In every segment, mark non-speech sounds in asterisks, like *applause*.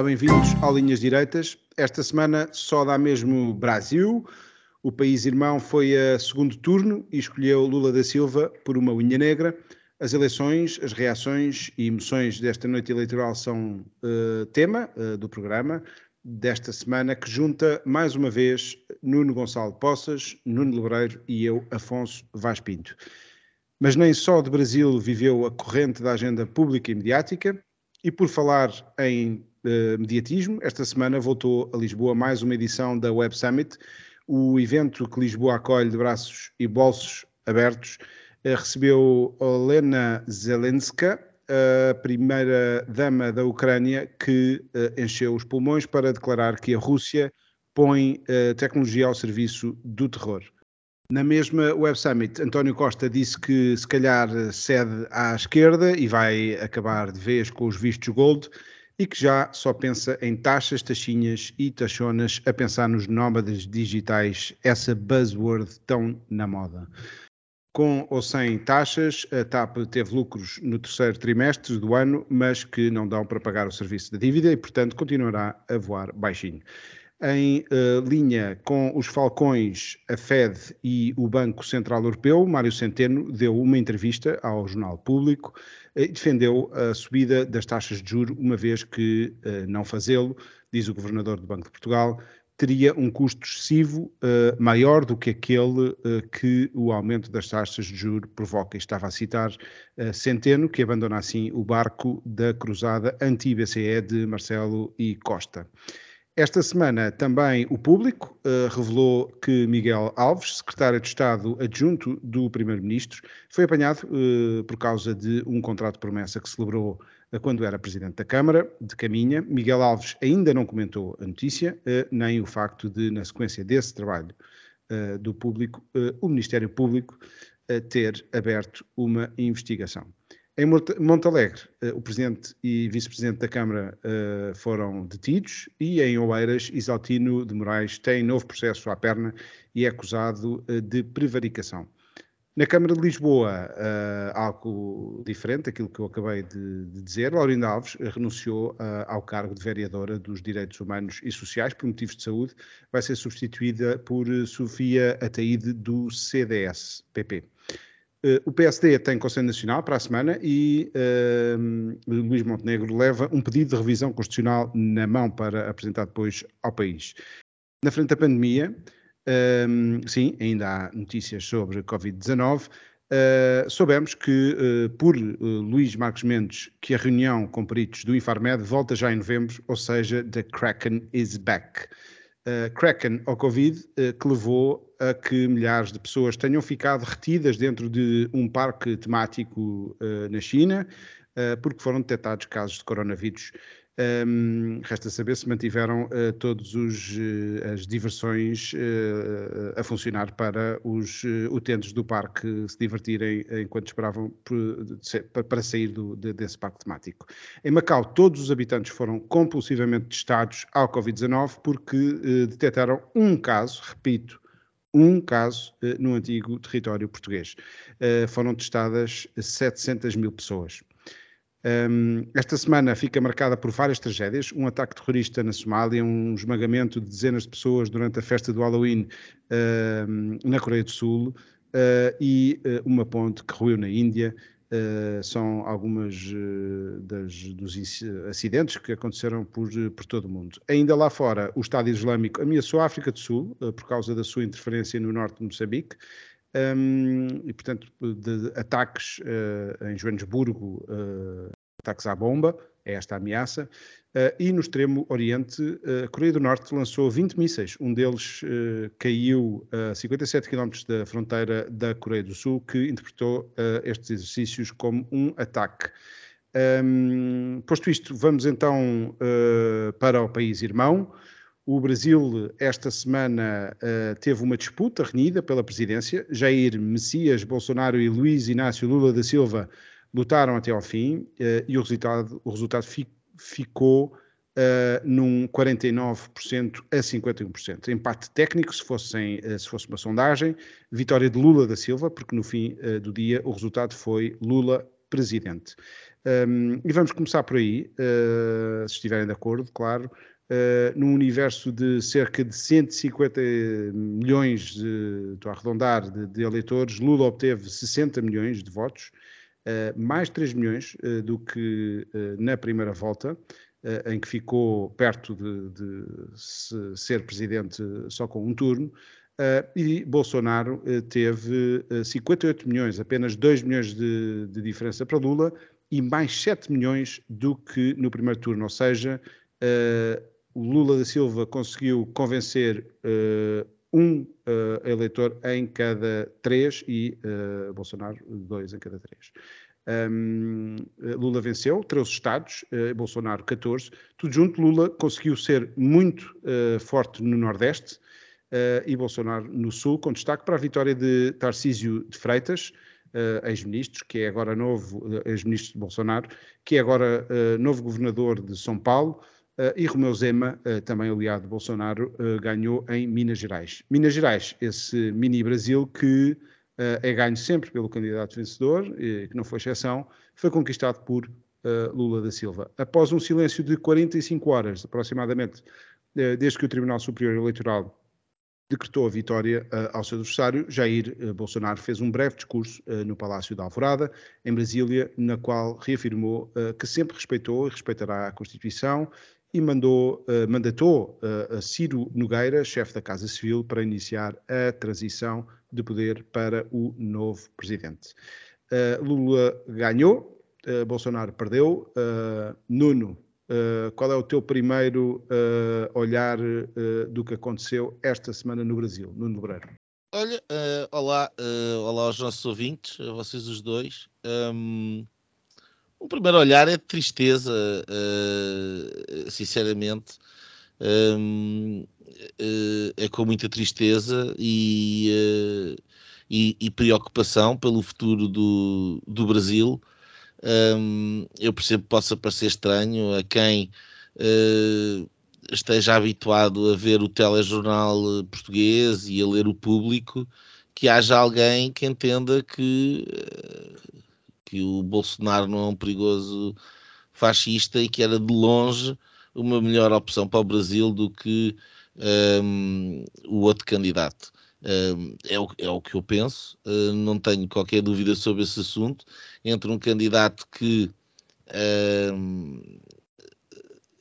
Olá, bem-vindos ao Linhas Direitas. Esta semana só dá mesmo Brasil. O país irmão foi a segundo turno e escolheu Lula da Silva por uma unha negra. As eleições, as reações e emoções desta noite eleitoral são uh, tema uh, do programa desta semana, que junta mais uma vez Nuno Gonçalo Poças, Nuno Lebreiro e eu, Afonso Vaz Pinto. Mas nem só de Brasil viveu a corrente da agenda pública e mediática, e por falar em mediatismo, esta semana voltou a Lisboa mais uma edição da Web Summit, o evento que Lisboa acolhe de braços e bolsos abertos, uh, recebeu Olena Zelenska, a primeira dama da Ucrânia, que uh, encheu os pulmões para declarar que a Rússia põe tecnologia ao serviço do terror. Na mesma Web Summit, António Costa disse que se calhar cede à esquerda e vai acabar de vez com os vistos gold e que já só pensa em taxas, taxinhas e taxonas a pensar nos nómadas digitais, essa buzzword tão na moda. Com ou sem taxas, a TAP teve lucros no terceiro trimestre do ano, mas que não dão para pagar o serviço da dívida e, portanto, continuará a voar baixinho. Em uh, linha com os Falcões, a Fed e o Banco Central Europeu, Mário Centeno deu uma entrevista ao Jornal Público e defendeu a subida das taxas de juro, uma vez que uh, não fazê-lo, diz o Governador do Banco de Portugal, teria um custo excessivo uh, maior do que aquele uh, que o aumento das taxas de juro provoca. Estava a citar uh, Centeno, que abandona assim o barco da cruzada anti-BCE de Marcelo e Costa. Esta semana também o público uh, revelou que Miguel Alves, secretário de Estado adjunto do Primeiro-Ministro, foi apanhado uh, por causa de um contrato de promessa que celebrou uh, quando era Presidente da Câmara, de Caminha. Miguel Alves ainda não comentou a notícia, nem o facto de, na sequência desse trabalho do público, o Ministério Público ter aberto uma investigação. Em Montalegre, eh, o presidente e vice-presidente da Câmara uh, foram detidos e em Oeiras, Isaltino de Moraes tem novo processo à perna e é acusado uh, de prevaricação. Na Câmara de Lisboa, algo diferente, aquilo que eu acabei de dizer, Laurinda Alves renunciou ao cargo de vereadora dos Direitos Humanos e Sociais por motivos de saúde, vai ser substituída por Sofia Ataíde do CDS-PP. Uh, o PSD tem Conselho Nacional para a semana e uh, Luís Montenegro leva um pedido de revisão constitucional na mão para apresentar depois ao país. Na frente da pandemia, uh, sim, ainda há notícias sobre Covid-19. soubemos que, por Luís Marcos Mendes, que a reunião com peritos do Infarmed volta já em novembro, ou seja, the Kraken is back. Kraken ao Covid, que levou a que milhares de pessoas tenham ficado retidas dentro de um parque temático uh, na China, uh, porque foram detectados casos de coronavírus. Um, resta saber se mantiveram uh, todas as diversões a funcionar para os utentes do parque se divertirem enquanto esperavam por, para sair do, de, desse parque temático. Em Macau, todos os habitantes foram compulsivamente testados ao Covid-19 porque detectaram um caso, repito, um caso uh, no antigo território português. Uh, foram testadas 700 mil pessoas. Um, esta semana fica marcada por várias tragédias: um ataque terrorista na Somália, um esmagamento de dezenas de pessoas durante a festa do Halloween uh, na Coreia do Sul uh, e uh, uma ponte que ruiu na Índia. Uh, são algumas das, dos acidentes que aconteceram por, por todo o mundo. Ainda lá fora, o Estado Islâmico ameaçou a África do Sul por causa da sua interferência no norte de Moçambique. Um, e, portanto, de, de ataques em Joanesburgo, ataques à bomba, é esta a ameaça. Uh, e no extremo oriente, uh, a Coreia do Norte lançou 20 mísseis. Um deles uh, caiu a 57 km da fronteira da Coreia do Sul, que interpretou estes exercícios como um ataque. Um, posto isto, vamos então uh, para o país irmão. O Brasil, esta semana, uh, teve uma disputa renhida pela presidência. Jair Messias Bolsonaro e Luiz Inácio Lula da Silva lutaram até ao fim uh, e o resultado, o resultado fi, ficou uh, num 49% a 51%. Empate técnico, se, uh, se fosse uma sondagem, vitória de Lula da Silva, porque no fim uh, do dia o resultado foi Lula presidente. Um, e vamos começar por aí, se estiverem de acordo, claro. Uh, num universo de cerca de 150 milhões, de, estou a arredondar, de, de eleitores, Lula obteve 60 milhões de votos, uh, mais 3 milhões uh, do que na primeira volta. Eh, em que ficou perto de, de ser presidente só com um turno, Uh, e Bolsonaro uh, teve uh, 58 milhões, apenas 2 milhões de, de, diferença para Lula e mais 7 milhões do que no primeiro turno. Ou seja, Lula da Silva conseguiu convencer um eleitor em cada três e Bolsonaro dois em cada três. Um, Lula venceu 13 estados, uh, Bolsonaro 14. Tudo junto, Lula conseguiu ser muito uh, forte no Nordeste uh, e Bolsonaro no Sul, com destaque para a vitória de Tarcísio de Freitas, ex-ministro, que é agora novo, ex-ministro de Bolsonaro, que é agora novo governador de São Paulo. E Romeu Zema, também aliado de Bolsonaro, ganhou em Minas Gerais. Minas Gerais, esse mini-Brasil que eh, é ganho sempre pelo candidato vencedor, que não foi exceção, foi conquistado por eh, Lula da Silva. Após um silêncio de 45 horas, aproximadamente, eh, desde que o Tribunal Superior Eleitoral decretou a vitória uh, ao seu adversário, Jair uh, Bolsonaro fez um breve discurso uh, no Palácio da Alvorada, em Brasília, na qual reafirmou que sempre respeitou e respeitará a Constituição e mandou, mandatou a Ciro Nogueira, chefe da Casa Civil, para iniciar a transição de poder para o novo presidente. Uh, Lula ganhou, Bolsonaro perdeu. Nuno, qual é o teu primeiro olhar do que aconteceu esta semana no Brasil? Nuno Lebreiro. Olha, olá, olá aos nossos ouvintes, a vocês os dois. Um, o primeiro olhar é de tristeza, sinceramente. Um, é com muita tristeza e, uh, e, e, preocupação pelo futuro do, do Brasil. Um, eu percebo que possa parecer estranho a quem uh, esteja habituado a ver o telejornal português e a ler o público que haja alguém que entenda que, uh, que o Bolsonaro não é um perigoso fascista e que era de longe uma melhor opção para o Brasil do que um, o outro candidato. Um, é, o, é o que eu penso, uh, não tenho qualquer dúvida sobre esse assunto. Entre um candidato que um,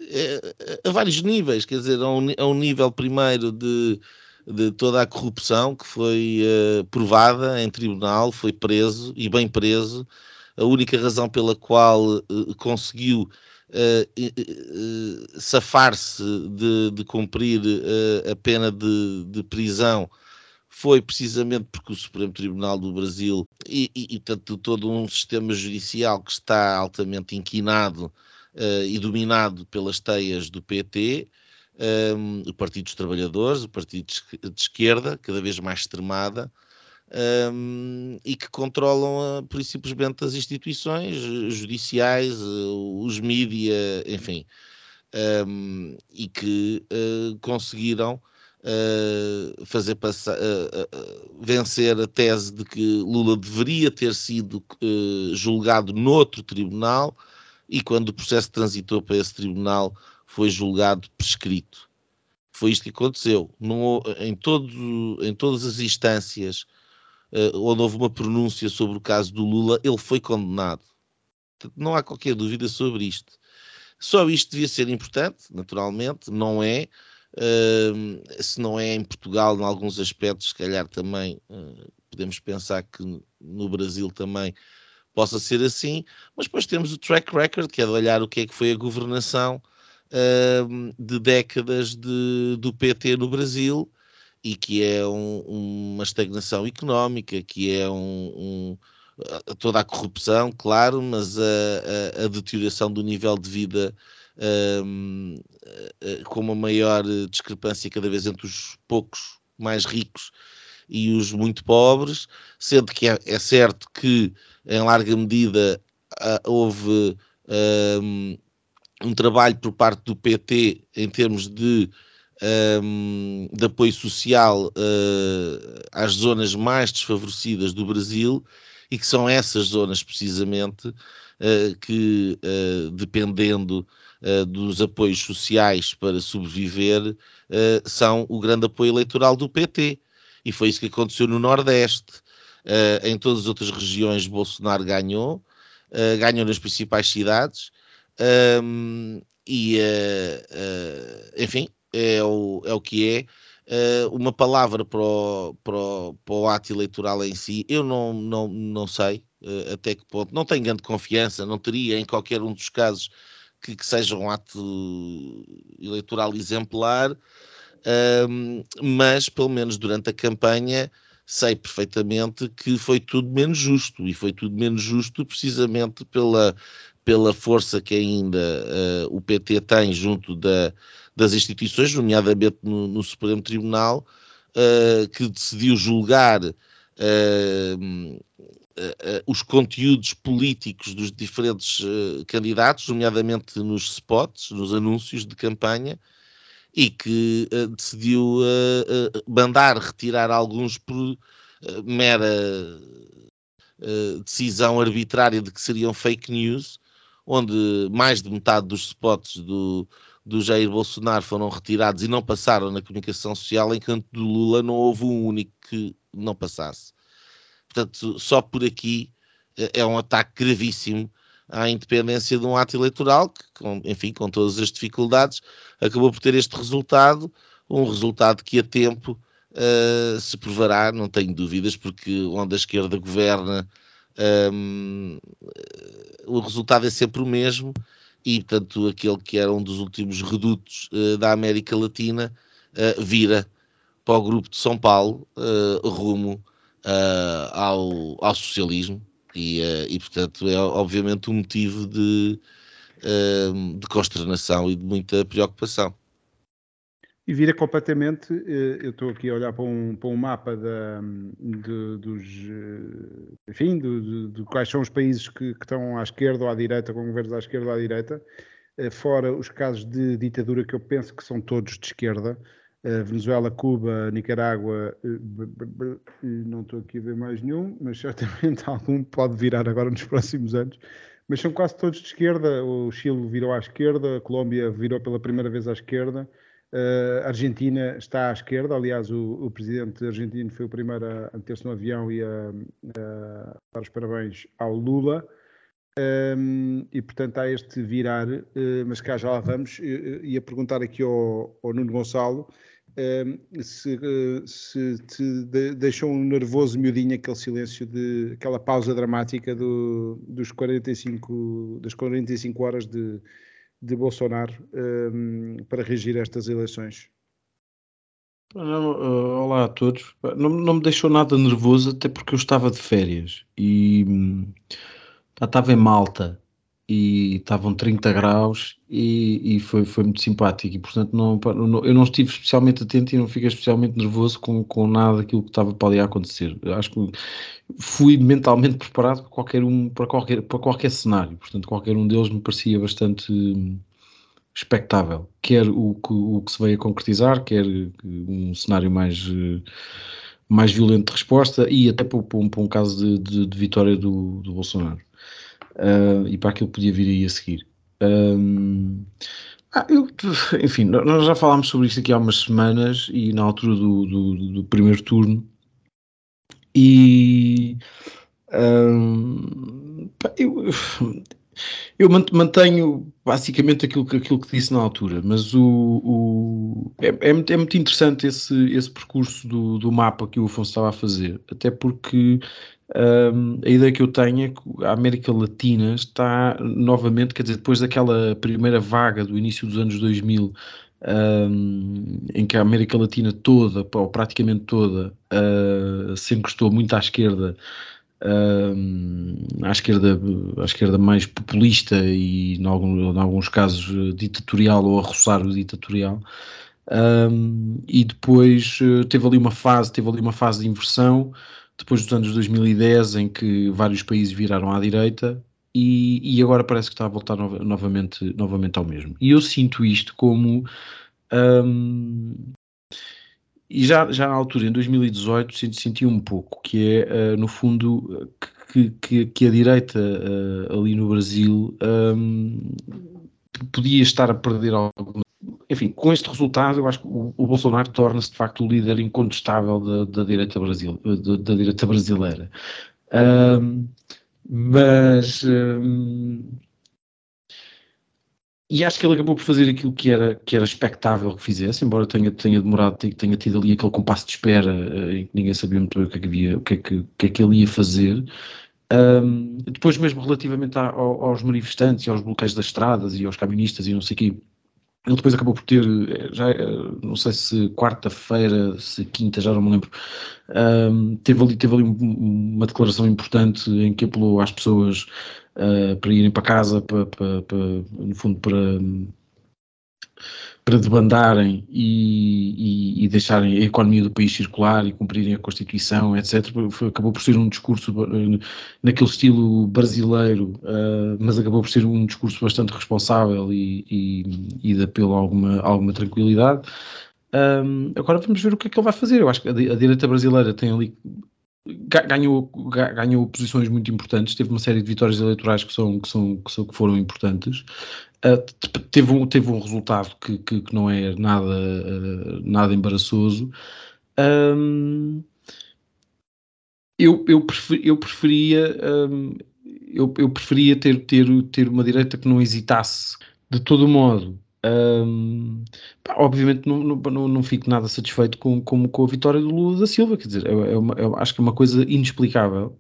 é, a vários níveis, quer dizer, a um, a um nível primeiro de, de toda a corrupção que foi uh, provada em tribunal, foi preso e bem preso. A única razão pela qual uh, conseguiu uh, safar-se de, de, cumprir a pena de, de, prisão foi precisamente porque o Supremo Tribunal do Brasil e, e, e tanto, todo um sistema judicial que está altamente inquinado uh, e dominado pelas teias do PT, um, o Partido dos Trabalhadores, o Partido de Esquerda, cada vez mais extremada, um, e que controlam uh, por simplesmente as instituições judiciais, uh, os mídia, enfim, um, e que uh, conseguiram uh, fazer passar, vencer a tese de que Lula deveria ter sido julgado noutro tribunal e quando o processo transitou para esse tribunal foi julgado prescrito. Foi isto que aconteceu. Não, em, todo, em todas as instâncias uh, onde houve uma pronúncia sobre o caso do Lula, ele foi condenado. Não há qualquer dúvida sobre isto. Só isto devia ser importante, naturalmente, não é. Uh, se não é em Portugal, em alguns aspectos, se calhar também uh, podemos pensar que no Brasil também possa ser assim, mas depois temos o track record, que é de olhar o que é que foi a governação uh, de décadas de, do PT no Brasil e que é um, uma estagnação económica, que é um, um, toda a corrupção, claro, mas a, a, a deterioração do nível de vida um, com uma maior discrepância cada vez entre os poucos mais ricos e os muito pobres, sendo que é, é certo que, em larga medida, houve um, um, trabalho por parte do PT em termos de, um, de apoio social uh, às zonas mais desfavorecidas do Brasil e que são essas zonas precisamente uh, que, uh, dependendo dos apoios sociais para sobreviver, são o grande apoio eleitoral do PT. E foi isso que aconteceu no Nordeste. em todas as outras regiões, Bolsonaro ganhou, ganhou nas principais cidades. Um, e, enfim, é o, é o que é. Uh, uma palavra para o, para, o, para o, ato eleitoral em si, eu não, não, não sei uh, até que ponto, não tenho grande confiança, não teria em qualquer um dos casos que, que seja um ato eleitoral exemplar, uh, mas pelo menos durante a campanha sei perfeitamente que foi tudo menos justo e foi tudo menos justo precisamente pela, pela força que ainda uh, o PT tem junto da, das instituições, nomeadamente no, no Supremo Tribunal, uh, que decidiu julgar uh, os conteúdos políticos dos diferentes candidatos, nomeadamente nos spots, nos anúncios de campanha, e que decidiu mandar retirar alguns por mera decisão arbitrária de que seriam fake news, onde mais de metade dos spots do, do Jair Bolsonaro foram retirados e não passaram na comunicação social, enquanto do Lula não houve um único que não passasse. Portanto, só por aqui eh, é um ataque gravíssimo à independência de um ato eleitoral que, enfim, com todas as dificuldades, acabou por ter este resultado, um resultado que a tempo uh, se provará, não tenho dúvidas, porque onde a esquerda governa, um, ehm, o resultado é sempre o mesmo e, portanto, aquele que era um dos últimos redutos uh, da América Latina uh, vira para o grupo de São Paulo uh, rumo ao, ao socialismo. E, e, portanto, é obviamente um motivo de, de consternação e de muita preocupação e vira completamente. Eu estou aqui a olhar para um, para um mapa da, de, dos. Enfim, de, de, quais são os países que, que, estão à esquerda ou à direita, com governos à esquerda ou à direita, fora os casos de ditadura que eu penso que são todos de esquerda. Venezuela, Cuba, Nicarágua, não estou aqui a ver mais nenhum, mas *laughs* certamente algum pode virar agora nos próximos anos. Mas são quase todos de esquerda. O Chile virou à esquerda, a Colômbia virou pela primeira vez à esquerda. Uh, a Argentina está à esquerda, aliás, o, o, presidente argentino foi o primeiro a, a meter-se no avião e a, a, dar os parabéns ao Lula. Um, ehm, e portanto há este virar, uh, mas cá já lá vamos. Uh, ia perguntar aqui ao, ao Nuno Gonçalo ehm, se, uh, se te de, deixou um nervoso miudinho aquele silêncio, de, aquela pausa dramática do, dos 45, das 45 horas de de Bolsonaro um, para reagir a estas eleições? Uh, olá a todos. Não, não, me deixou nada nervoso, até porque eu estava de férias e hum, estava em Malta e estavam 30 graus e, e foi, foi muito simpático. E portanto não, eu não estive especialmente atento e não fiquei especialmente nervoso com, com nada daquilo que estava para ali a acontecer. Acho que fui mentalmente preparado para qualquer um para qualquer, para qualquer cenário, portanto qualquer um deles me parecia bastante expectável, quer o que, o que se veio a concretizar, quer um cenário mais mais violento de resposta e até para, um, para um caso de, de, de vitória do, do Bolsonaro uh, e para aquilo que podia vir aí a seguir. Ah, eu, *laughs* enfim, nós já falámos sobre isto aqui há umas semanas e na altura do, do, do primeiro turno e eu, eu mantenho basicamente aquilo que, aquilo que disse na altura, mas o, o é, é, muito, é, muito interessante esse, esse percurso do, do mapa que o Afonso estava a fazer, até porque um, a ideia que eu tenho é que a América Latina está novamente, quer dizer, depois daquela primeira vaga do início dos anos 2000, um, em que a América Latina toda, ou praticamente toda, uh, se encostou muito à esquerda à, esquerda, à esquerda mais populista e, em, em alguns casos, ditatorial ou a roçar o ditatorial. Um, e depois uh, teve ali uma fase, teve ali uma fase de inversão depois dos anos 2010 em que vários países viraram à direita e, e agora parece que está a voltar no, novamente, novamente ao mesmo. E eu sinto isto como um, e já, já na altura, em 2018, senti um pouco que é, uh, no fundo, que, que, que a direita uh, ali no Brasil um, podia estar a perder alguma enfim, com este resultado, eu acho que o, o Bolsonaro torna-se de facto o líder incontestável da, da direita, Brasil, da, da direita brasileira. Um, mas. Um, e acho que ele acabou por fazer aquilo que era, que era expectável que fizesse, embora tenha, tenha demorado, tenha tido ali aquele compasso de espera uh, em que ninguém sabia muito bem o que é que, havia, o que, é que, o que, é que ele ia fazer. Um, depois, mesmo relativamente a, aos manifestantes e aos bloqueios das estradas e aos caministas e não sei o quê, ele depois acabou por ter, eh, já eh, não sei se quarta-feira, se quinta, já não me lembro, um, teve ali, teve ali uma declaração importante em que apelou às pessoas uh, para irem para casa, para, para, para, no fundo, para para debandarem e, e, e, deixarem a economia do país circular e cumprirem a Constituição, etc. Foi, acabou por ser um discurso eh, naquele estilo brasileiro, uh, mas acabou por ser um discurso bastante responsável e, e de apelo a alguma, alguma tranquilidade. Um, agora vamos ver o que é que ele vai fazer. Eu acho que a, a direita brasileira tem ali ganhou, ganhou posições muito importantes, teve uma série de vitórias eleitorais que, são, que, são, que foram importantes. Uh, teve, um, teve um resultado que, que, que não é nada, uh, nada embaraçoso. Um, eu, eu, prefer, eu preferia um, eu, eu preferia ter, ter, ter uma direita que não hesitasse de todo modo um, pá, obviamente não, não, não, fico nada satisfeito com, com, com, a vitória do Lula da Silva, quer dizer, é, é uma, é, acho que é uma coisa inexplicável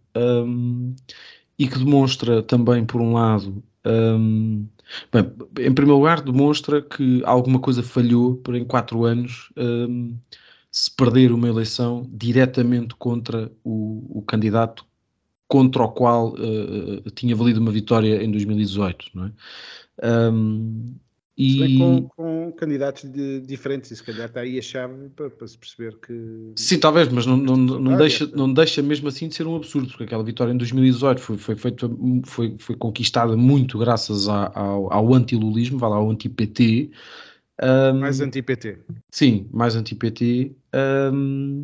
e que demonstra também, por um lado, um, bem, em primeiro lugar, demonstra que alguma coisa falhou por em quatro anos se perder uma eleição diretamente contra o, o candidato contra o qual uh, tinha valido uma vitória em 2018, não é? Um, e... Com, com, candidatos de, diferentes, e se calhar está aí a chave para, para se perceber que. Sim, talvez, mas não, não, não, deixa, não deixa mesmo assim de ser um absurdo, porque aquela vitória em 2018 foi, foi, feita, foi, foi conquistada muito graças ao, ao anti-lulismo, vai lá, ao anti-PT. Um, mais anti-PT. Sim, mais anti-PT. Um,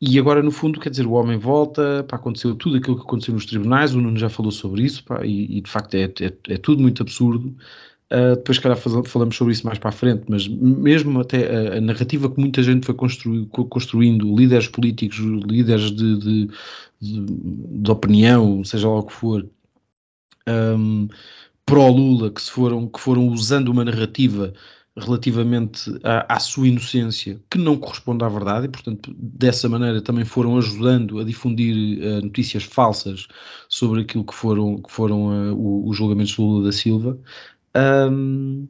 e agora, no fundo, quer dizer, o homem volta, para aconteceu tudo aquilo que aconteceu nos tribunais, o Nuno já falou sobre isso, pá, e, e, de facto é, é, é tudo muito absurdo. Uh, depois, calhar, falamos sobre isso mais para a frente, mas mesmo até a, a narrativa que muita gente foi constru, construindo, líderes políticos, líderes de, de, de, de opinião, seja lá o que for, um, pró-Lula, que, foram, que foram usando uma narrativa relativamente à, à, sua inocência, que não corresponde à verdade, e, portanto, dessa maneira também foram ajudando a difundir uh, notícias falsas sobre aquilo que foram, que foram uh, os julgamentos de Lula da Silva. Um,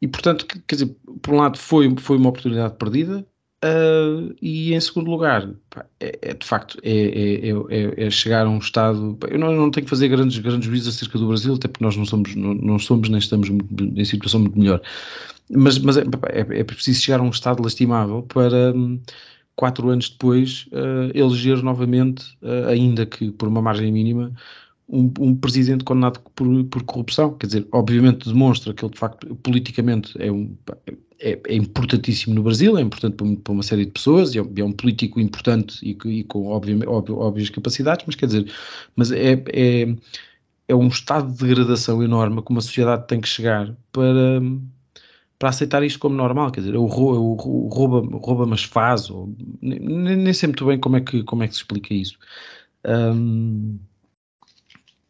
e portanto, quer dizer, por um lado foi, foi uma oportunidade perdida, uh, e em segundo lugar, pá, é, é, de facto, é, é, é, é chegar a um estado. Eu não, não, tenho que fazer grandes, grandes juízos acerca do Brasil, até porque nós não somos, não, não somos nem estamos em situação muito melhor. Mas, mas é, é, preciso chegar a um estado lastimável para. Um, quatro anos depois, uh, eleger novamente, uh, ainda que por uma margem mínima, um, um, presidente condenado por, por, corrupção. Quer dizer, obviamente demonstra que ele, de facto, politicamente é, um, é, é importantíssimo no Brasil, é importante para, para, uma série de pessoas, é, é um político importante e, e com óbvio, óbvio, óbvias capacidades, mas quer dizer, mas é, é, é um estado de degradação enorme que uma sociedade tem que chegar para, para aceitar isto como normal, quer dizer, o rouba, rouba mas faz, ou, nem, nem sei muito bem como é que, como é que se explica isso. Um,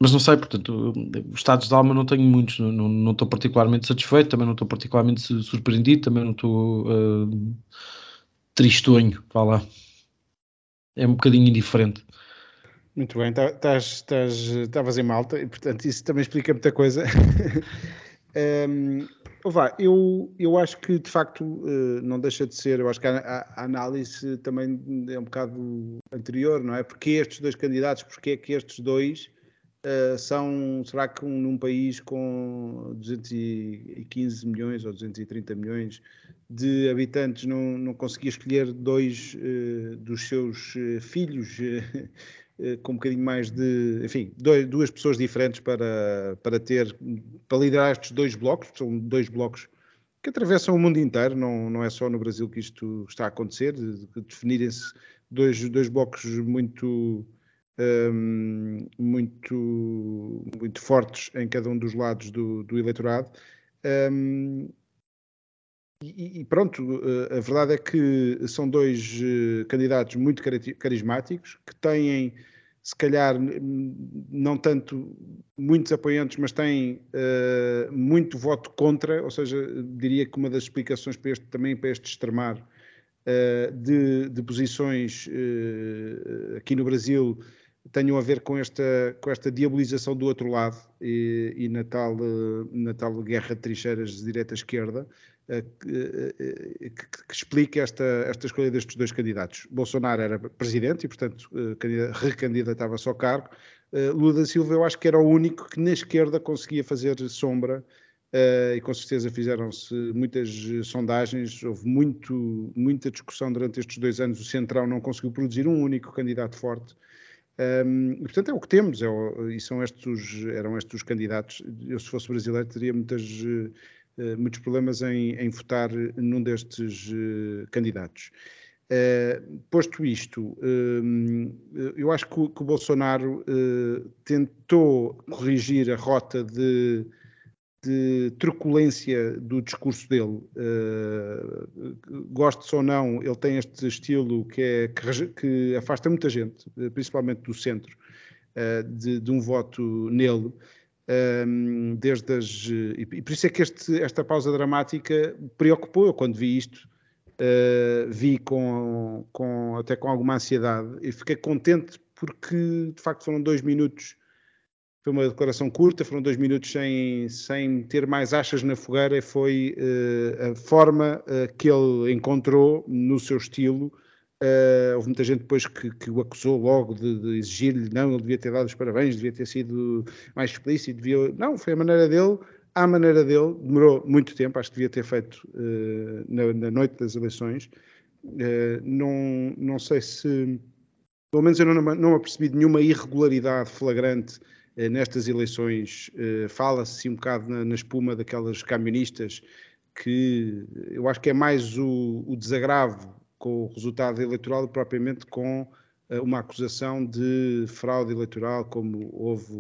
mas não sei, portanto, os estados de alma não tenho muitos, não, não, não estou particularmente satisfeito, também não estou particularmente surpreendido, também não estou uh, tristonho, vá lá. É um bocadinho indiferente. Muito bem, tá, estavas em Malta e, portanto, isso também explica muita coisa. *laughs* um, Vá, eu, eu acho que de facto não deixa de ser, eu acho que a, a, análise também é um bocado anterior, não é? Porque estes dois candidatos, porque é que estes dois uh, são, será que um, num país com 215 milhões ou 230 milhões de habitantes não, não conseguia escolher dois uh, dos seus uh, filhos *laughs* com um bocadinho mais de, enfim, dois, duas pessoas diferentes para, para ter, para liderar estes dois blocos, são dois blocos que atravessam o mundo inteiro, não, não é só no Brasil que isto está a acontecer, de, de definirem-se dois, dois blocos muito um, muito, muito fortes em cada um dos lados do, do eleitorado. Um, e, e, pronto, eh, a verdade é que são dois eh, candidatos muito carismáticos, que têm, se calhar, não tanto muitos apoiantes, mas têm uh, muito voto contra, ou seja, diria que uma das explicações para este, também para este extremar uh, de, de, posições uh, aqui no Brasil tenham a ver com esta, com esta diabolização do outro lado e, e na, tal, na tal guerra de trincheiras de direita-esquerda eh, que, eh, que, que, explica esta, esta escolha destes dois candidatos. Bolsonaro era presidente e, portanto, eh, recandidatava-se ao cargo. Lula da Silva, eu acho que era o único que na esquerda conseguia fazer sombra e com certeza fizeram-se muitas sondagens, houve muito, muita discussão durante estes dois anos. O Centrão não conseguiu produzir um único candidato forte. Um, e, portanto, é o que temos, é o, e são estes, eram estes os candidatos. Eu, se fosse brasileiro, teria muitas, uh, muitos problemas em, em, votar num destes uh, candidatos. Uh, posto isto, eu acho que que o Bolsonaro tentou corrigir a rota de de truculência do discurso dele. Uh, goste ou não, ele tem este estilo que, é, que, que afasta muita gente, principalmente do centro, uh, de, de, um voto nele. Um, desde as, e, por isso é que este, esta pausa dramática preocupou eu quando vi isto. Uh, vi com, com, até com alguma ansiedade e fiquei contente porque de facto foram dois minutos foi uma declaração curta, foram dois minutos sem, sem ter mais achas na fogueira, foi uh, a forma uh, que ele encontrou no seu estilo. Uh, houve muita gente depois que, que o acusou logo de, de exigir-lhe, não, ele devia ter dado os parabéns, devia ter sido mais explícito, devia... não, foi a maneira dele, à maneira dele, demorou muito tempo, acho que devia ter feito na, na, noite das eleições. não, não sei se, pelo menos eu não, não apercebi nenhuma irregularidade flagrante nestas eleições eh, fala-se um bocado na, na, espuma daquelas camionistas que eu acho que é mais o, o desagravo com o resultado eleitoral propriamente com eh, uma acusação de fraude eleitoral, como houve,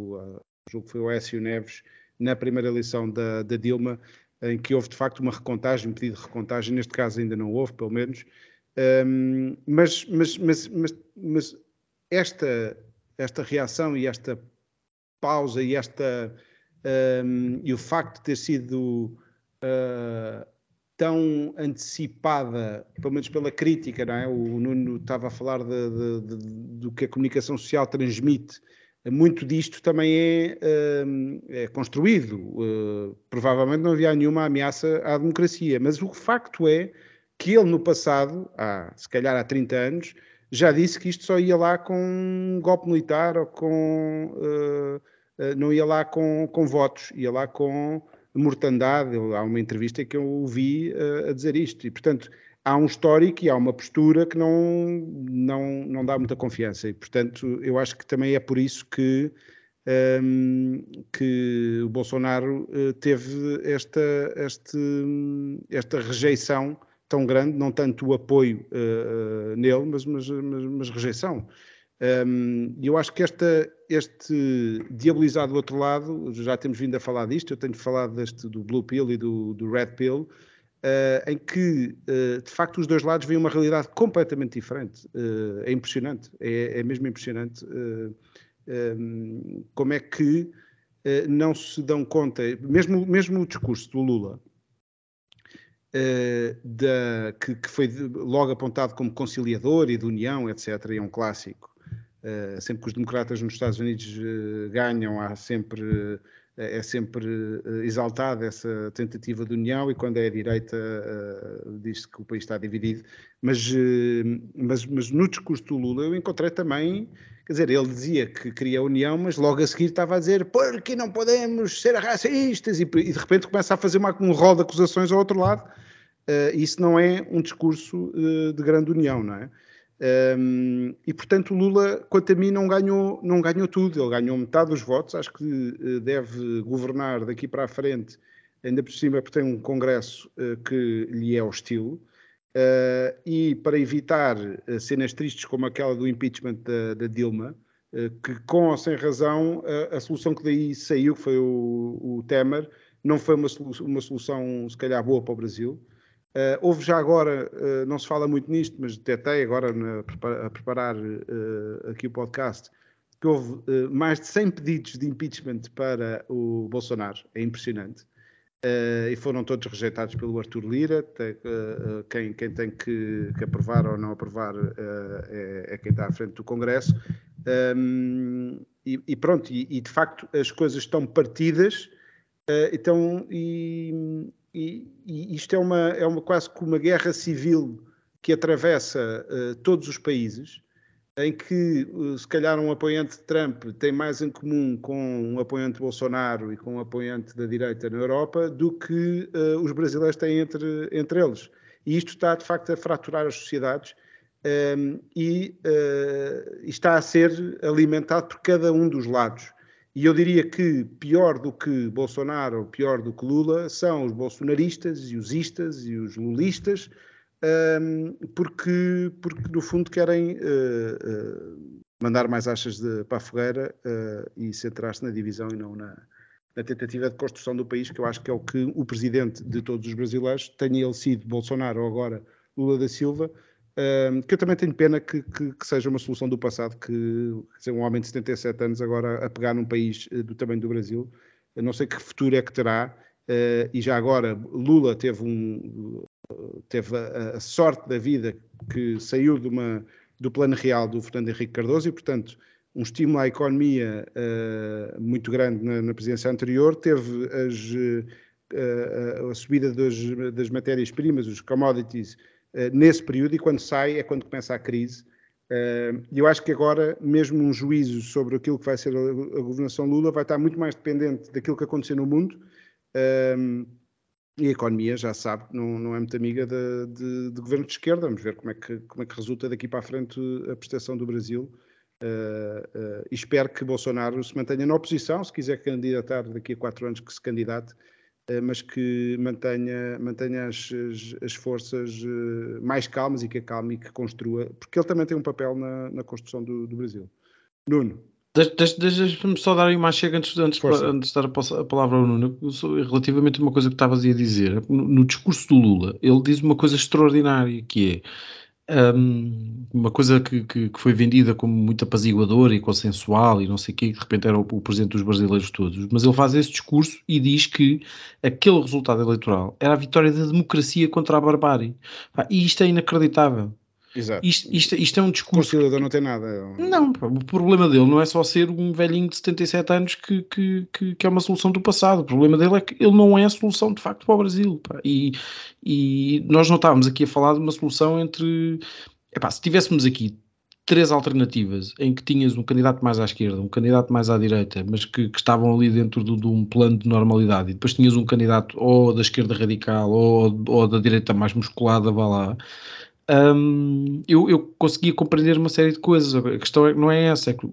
julgo que foi o Écio Neves, na primeira eleição da, da, Dilma, em que houve de facto uma recontagem, um pedido de recontagem, neste caso ainda não houve, pelo menos, um, mas, mas, mas, mas esta, esta reação e esta pausa e esta um, e o facto de ter sido uh, tão antecipada, pelo menos pela crítica, não é? O Nuno estava a falar de, de, de, do que a comunicação social transmite. Muito disto também é, hum, é construído. Uh, provavelmente não havia nenhuma ameaça à democracia, mas o facto é que ele no passado, há, se calhar há 30 anos, já disse que isto só ia lá com um golpe militar ou com. Uh, uh, não ia lá com, com votos, ia lá com mortandade. Há uma entrevista que eu ouvi uh, a dizer isto. E, portanto, há um histórico e há uma postura que não, não, não dá muita confiança. E, portanto, eu acho que também é por isso que. Um, ehm, que o Bolsonaro teve esta, este, esta rejeição tão grande, não tanto o apoio uh, uh, nele, mas, mas, mas, mas rejeição. Um, eu acho que esta, este diabolizado do outro lado, já temos vindo a falar disto, eu tenho falado deste, do Blue Pill e do, do Red Pill, uh, em que de facto os dois lados veem uma realidade completamente diferente. é impressionante, é, é mesmo impressionante um, como é que não se dão conta, mesmo, mesmo o discurso do Lula, uh, da, que, que, foi logo apontado como conciliador e de união, etc., e é um clássico. Uh, sempre que os democratas nos Estados Unidos uh, ganham, há sempre é sempre exaltada essa tentativa de união e quando é a direita diz-se que o país está dividido. Mas, mas, mas no discurso do Lula eu encontrei também Quer dizer, ele dizia que queria a união, mas logo a seguir estava a dizer porque não podemos ser racistas e, e de repente começa a fazer uma, um rol de acusações ao outro lado. Uh, isso não é um discurso uh, de grande união, não é? Um, e portanto Lula, quanto a mim, não ganhou, não ganhou tudo. Ele ganhou metade dos votos. Acho que uh, deve governar daqui para a frente, ainda por cima, porque tem um Congresso que lhe é hostil. Uh, e para evitar uh, cenas tristes como aquela do impeachment da, da Dilma, uh, que com ou sem razão a solução que daí saiu, que foi o, o Temer, não foi uma, solu uma, solução se calhar boa para o Brasil. houve já agora, não se fala muito nisto, mas detei agora na, a preparar aqui o podcast, que houve mais de 100 pedidos de impeachment para o Bolsonaro. É impressionante. Uh, e foram todos rejeitados pelo Artur Lira. Tem, uh, quem, quem, tem que, que, aprovar ou não aprovar é, é, quem está à frente do Congresso. Um, e, e, pronto, e, e, de facto as coisas estão partidas. então, e, e, isto é, uma, é uma, quase que uma guerra civil que atravessa todos os países em que eh, se calhar um apoiante de Trump tem mais em comum com um apoiante de Bolsonaro e com um apoiante da direita na Europa do que uh, os brasileiros têm entre, entre eles. E isto está, de facto, a fraturar as sociedades um, ehm, e uh, está a ser alimentado por cada um dos lados. E eu diria que pior do que Bolsonaro, pior do que Lula, são os bolsonaristas e os istas e os lulistas, porque, porque no fundo querem uh, uh, mandar mais achas de, para a fogueira uh, e centrar-se na divisão e não na, na, tentativa de construção do país, que eu acho que é o que o presidente de todos os brasileiros, tenha ele sido Bolsonaro ou agora Lula da Silva, que eu também tenho pena que, que, que, seja uma solução do passado, que dizer, um homem de 77 anos agora a pegar num país do tamanho do Brasil, eu não sei que futuro é que terá, e já agora Lula teve um, teve a, a, sorte da vida que saiu de uma, do plano real do Fernando Henrique Cardoso e, portanto, um estímulo à economia uh, muito grande na, na, presidência anterior, teve as, uh, a subida das, matérias-primas, os commodities, uh, nesse período, e quando sai é quando começa a crise. E eu acho que agora, mesmo um juízo sobre aquilo que vai ser a, a governação Lula, vai estar muito mais dependente daquilo que aconteceu no mundo. E a economia, já sabe, não, não é muito amiga de, de, de, governo de esquerda. Vamos ver como é, que, como é que resulta daqui para a frente a prestação do Brasil. Uh, uh, espero que Bolsonaro se mantenha na oposição, se quiser candidatar daqui a quatro anos que se candidate, uh, mas que mantenha, mantenha as, as, as forças mais calmas e que acalme e que construa, porque ele também tem um papel na, na construção do, do Brasil. Nuno. Deixa-me só dar aí uma chega antes, antes, antes de dar a palavra ao Nuno, relativamente a uma coisa que estavas a dizer. No, no, discurso do Lula, ele diz uma coisa extraordinária, que é um, uma coisa que, que, que, foi vendida como muito apaziguadora e consensual e não sei o quê, que de repente era o, o presidente dos brasileiros todos. Mas ele faz esse discurso e diz que aquele resultado eleitoral era a vitória da democracia contra a barbárie. E isto é inacreditável. Exato. Isto, isto, isto é um discurso. O cidadão não tem nada. É não, o problema dele não é só ser um velhinho de 77 anos que, que, que, que, é uma solução do passado. O problema dele é que ele não é a solução de facto para o Brasil. Pá. E, e nós não estávamos aqui a falar de uma solução entre. Epá, se tivéssemos aqui três alternativas em que tinhas um candidato mais à esquerda, um candidato mais à direita, mas que, que estavam ali dentro de, de, um plano de normalidade, e depois tinhas um candidato ou da esquerda radical ou, ou da direita mais musculada, vá lá, um, eu, eu, conseguia compreender uma série de coisas. A questão é, não é essa. É que,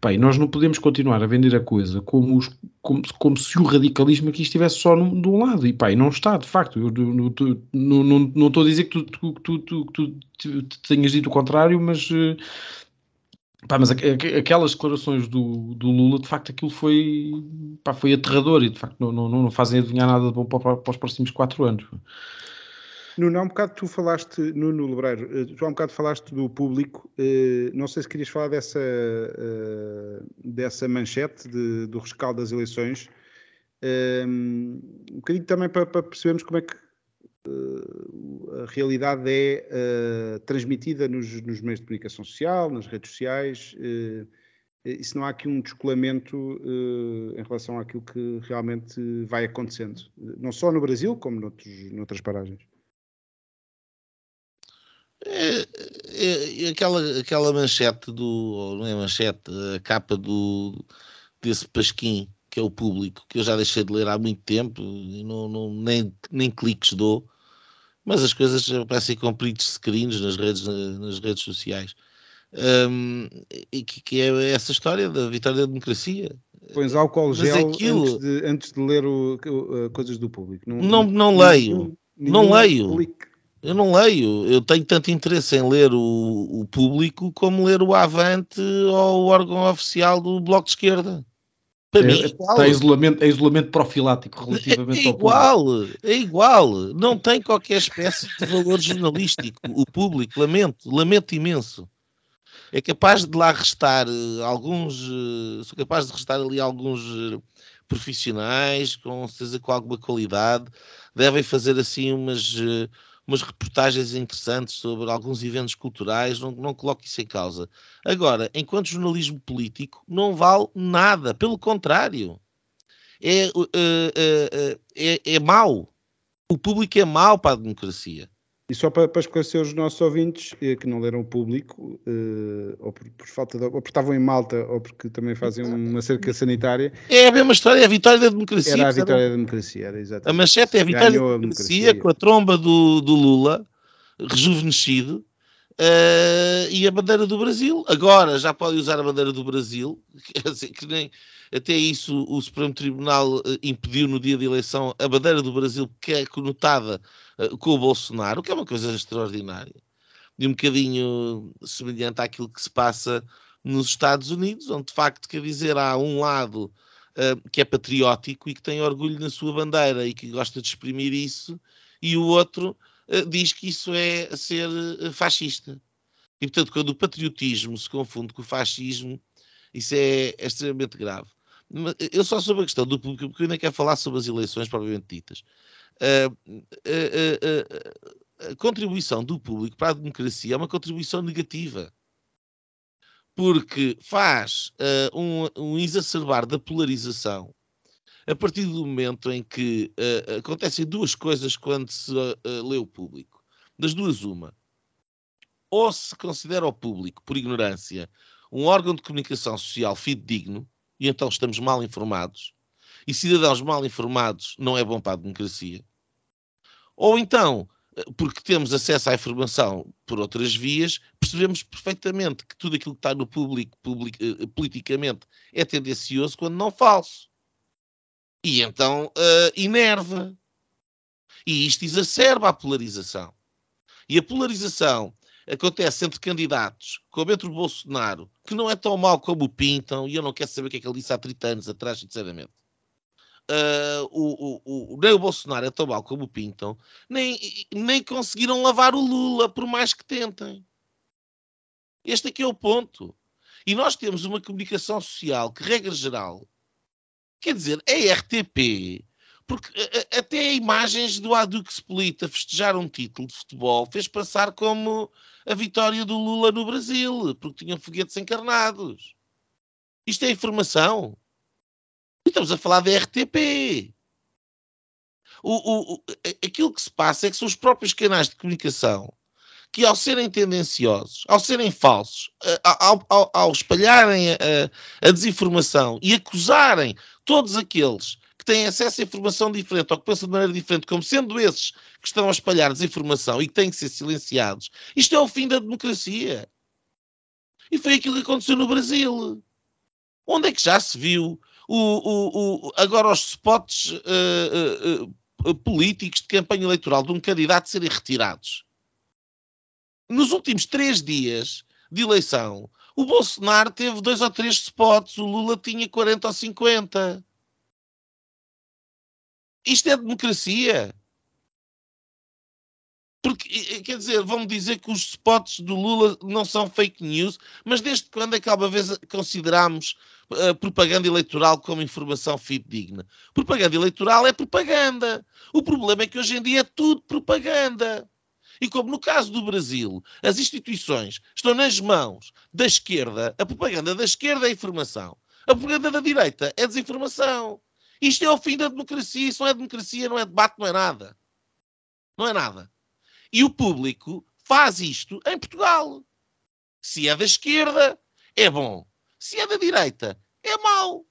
pá, nós não podemos continuar a vender a coisa como, os, como, como se o radicalismo aqui estivesse só num, de um lado. E pá, não está, de facto. Eu, não, estou a dizer que tu, tu, tu, tu, tenhas dito o contrário, mas. Pá, mas aquelas declarações do, do Lula, de facto, aquilo foi, pá, foi aterrador e de facto não, não, não fazem adivinhar nada bom para, para os próximos quatro anos. Nuno, há um bocado tu falaste, Nuno Lebreiro, eh, tu há um bocado falaste do público, eh, não sei se querias falar dessa, eh, dessa manchete de, do rescaldo das eleições, um bocadinho também para, para percebermos como é que a realidade é transmitida nos, nos, meios de comunicação social, nas redes sociais, e se não há aqui um descolamento em relação àquilo que realmente vai acontecendo, não só no Brasil, como noutros, noutras paragens. É, é, é, aquela, aquela manchete do, não é manchete, a capa do, desse pasquim que é o público, que eu já deixei de ler há muito tempo e não, não, nem, nem cliques dou, mas as coisas parecem com print screens nas redes, nas redes sociais. Um, e que, que, é essa história da vitória da democracia. Pões álcool gel aquilo... antes, de, antes de ler o, o, coisas do público. Não, não, não, não leio. não leio. Eu não leio. Eu tenho tanto interesse em ler o, o público como ler o Avante ou o órgão oficial do Bloco de Esquerda. Para é, mim, é igual. É isolamento, é isolamento profilático *laughs* relativamente é, é igual, É igual, não tem qualquer espécie de valor jornalístico. O público, lamento, lamento imenso. É capaz de lá restar eh, alguns, eh, sou capaz de restar ali alguns eh, profissionais, com certeza com alguma qualidade, devem fazer assim umas umas reportagens interessantes sobre alguns eventos culturais, não, não coloco isso em causa. Agora, enquanto jornalismo político, não vale nada, pelo contrário. É, uh, uh, é, é mau. O público é mau para a democracia. E só para, para esclarecer os nossos ouvintes eh, que não leram o público, eh, ou, por, por, falta de, ou porque estavam em Malta, ou porque também fazem uma cerca sanitária. É a mesma história, é a vitória da democracia. Era a vitória da democracia, era exatamente. A manchete é a vitória Ganhou da democracia, democracia, com a tromba do, do Lula, rejuvenescido, uh, e a bandeira do Brasil. Agora já pode usar a bandeira do Brasil, *laughs* quer dizer, que nem até isso o Supremo Tribunal impediu no dia de eleição a bandeira do Brasil, que é conotada eh, com o Bolsonaro, o que é uma coisa extraordinária. E um bocadinho semelhante àquilo que se passa nos Estados Unidos, onde de facto, quer dizer, há um lado uh, que é patriótico e que tem orgulho na sua bandeira e que gosta de exprimir isso, e o outro uh, diz que isso é ser fascista. E portanto, quando o patriotismo se confunde com o fascismo, isso é, é extremamente grave. Eu só sobre a questão do público, porque eu ainda quero falar sobre as eleições propriamente ditas a, a, a, contribuição do público para a democracia é uma contribuição negativa. Porque faz uh, um, um, exacerbar da polarização a partir do momento em que uh, acontecem duas coisas quando se uh, lê o público. Das duas, uma. Ou se considera o público, por ignorância, um órgão de comunicação social fidedigno, e então estamos mal informados, e cidadãos mal informados não é bom para a democracia. Ou então, porque temos acesso à informação por outras vias, percebemos perfeitamente que tudo aquilo que está no público, public, eh, politicamente é tendencioso quando não falso. E então uh, inerva. E isto exacerba a polarização. E a polarização acontece entre candidatos, como entre o Bolsonaro, que não é tão mau como o pintam, e eu não quero saber o que é que ele disse há 30 anos atrás, sinceramente uh, o, o, o, nem o Bolsonaro é tão mal como o pintam, nem, nem conseguiram lavar o Lula, por mais que tentem. Este aqui é o ponto. E nós temos uma comunicação social que, regra geral, quer dizer, é RTP, porque até imagens do Adux Split a festejar um título de futebol fez passar como a vitória do Lula no Brasil, porque tinham foguetes encarnados. Isto é informação. Estamos a falar da RTP. O, o, o, aquilo que se passa é que são os próprios canais de comunicação que, ao serem tendenciosos, ao serem falsos, ao, ao, ao espalharem a, a, desinformação e acusarem todos aqueles que têm acesso a informação diferente ou que pensam de maneira diferente, como sendo esses que estão a espalhar desinformação e que têm que ser silenciados, isto é o fim da democracia. E foi aquilo que aconteceu no Brasil. Onde é que já se viu o, o, o, agora os spots uh, uh, políticos de campanha eleitoral de um candidato serem retirados. Nos últimos três dias de eleição, o Bolsonaro teve dois ou três spots, o Lula tinha 40 ou 50. Isto é democracia. Porque, quer dizer, vão dizer que os spots do Lula não são fake news, mas desde quando é que alguma vez consideramos uh, propaganda eleitoral como informação fidedigna? Propaganda eleitoral é propaganda. O problema é que hoje em dia é tudo propaganda. E como no caso do Brasil, as instituições estão nas mãos da esquerda, a propaganda da esquerda é informação. A propaganda da direita é desinformação. Isto é o fim da democracia. Isso não é democracia, não é debate, não é nada. Não é nada. E o público faz isto em Portugal. Se é da esquerda, é bom. Se é da direita, é mau.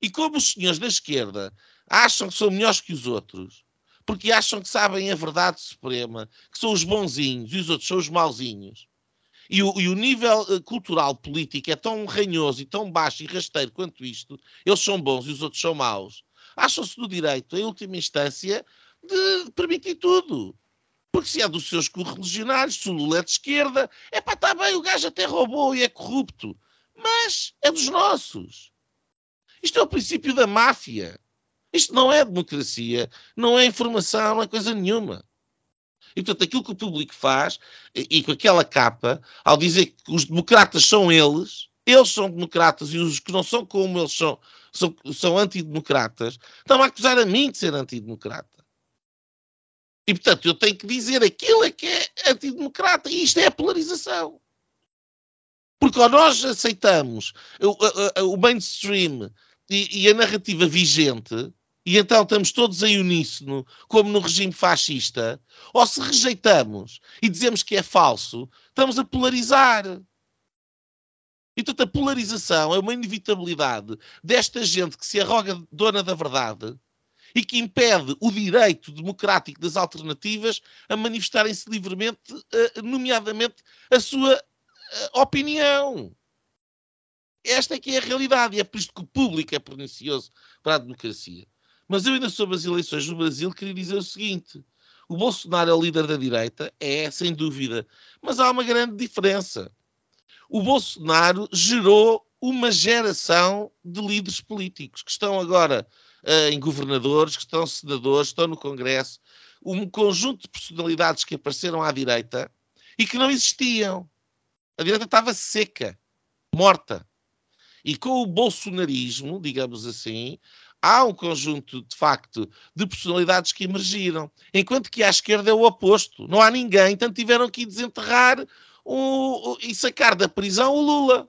E como os senhores da esquerda acham que são melhores que os outros, porque acham que sabem a verdade suprema, que são os bonzinhos e os outros são os mauzinhos, e o, e o nível uh, cultural político é tão ranhoso e tão baixo e rasteiro quanto isto, eles são bons e os outros são maus, acham-se do direito, em última instância, de permitir tudo. Porque se é dos seus correligionários, se o Lula é de esquerda, é pá, está bem, o gajo até roubou e é corrupto. Mas é dos nossos. Isto é o princípio da máfia. Isto não é democracia, não é informação, não é coisa nenhuma. E, portanto, aquilo que o público faz, e, e com aquela capa, ao dizer que os democratas são eles, eles são democratas e os que não são como eles são, são, são antidemocratas, estão a acusar a mim de ser antidemocrata. E, portanto, eu tenho que dizer aquilo é que é antidemocrata. E isto é a polarização. Porque ou nós aceitamos o, o, o mainstream e, e, a narrativa vigente, e então estamos todos em uníssono, como no regime fascista, ou se rejeitamos e dizemos que é falso, estamos a polarizar. E, portanto, a polarização é uma inevitabilidade desta gente que se arroga dona da verdade e que impede o direito democrático das alternativas a manifestarem-se livremente, eh, nomeadamente a sua eh, opinião. Esta é que é a realidade e é por isto que o público é pernicioso para a democracia. Mas eu ainda sobre as eleições no Brasil queria dizer o seguinte. O Bolsonaro é o líder da direita? É, sem dúvida. Mas há uma grande diferença. O Bolsonaro gerou uma geração de líderes políticos que estão agora uh, em governadores, que estão senadores, estão no Congresso, um conjunto de personalidades que apareceram à direita e que não existiam. A direita estava seca, morta. E com o bolsonarismo, digamos assim, há um conjunto, de facto, de personalidades que emergiram. Enquanto que à esquerda é o oposto. Não há ninguém, então tiveram que desenterrar o, o, e sacar da prisão o Lula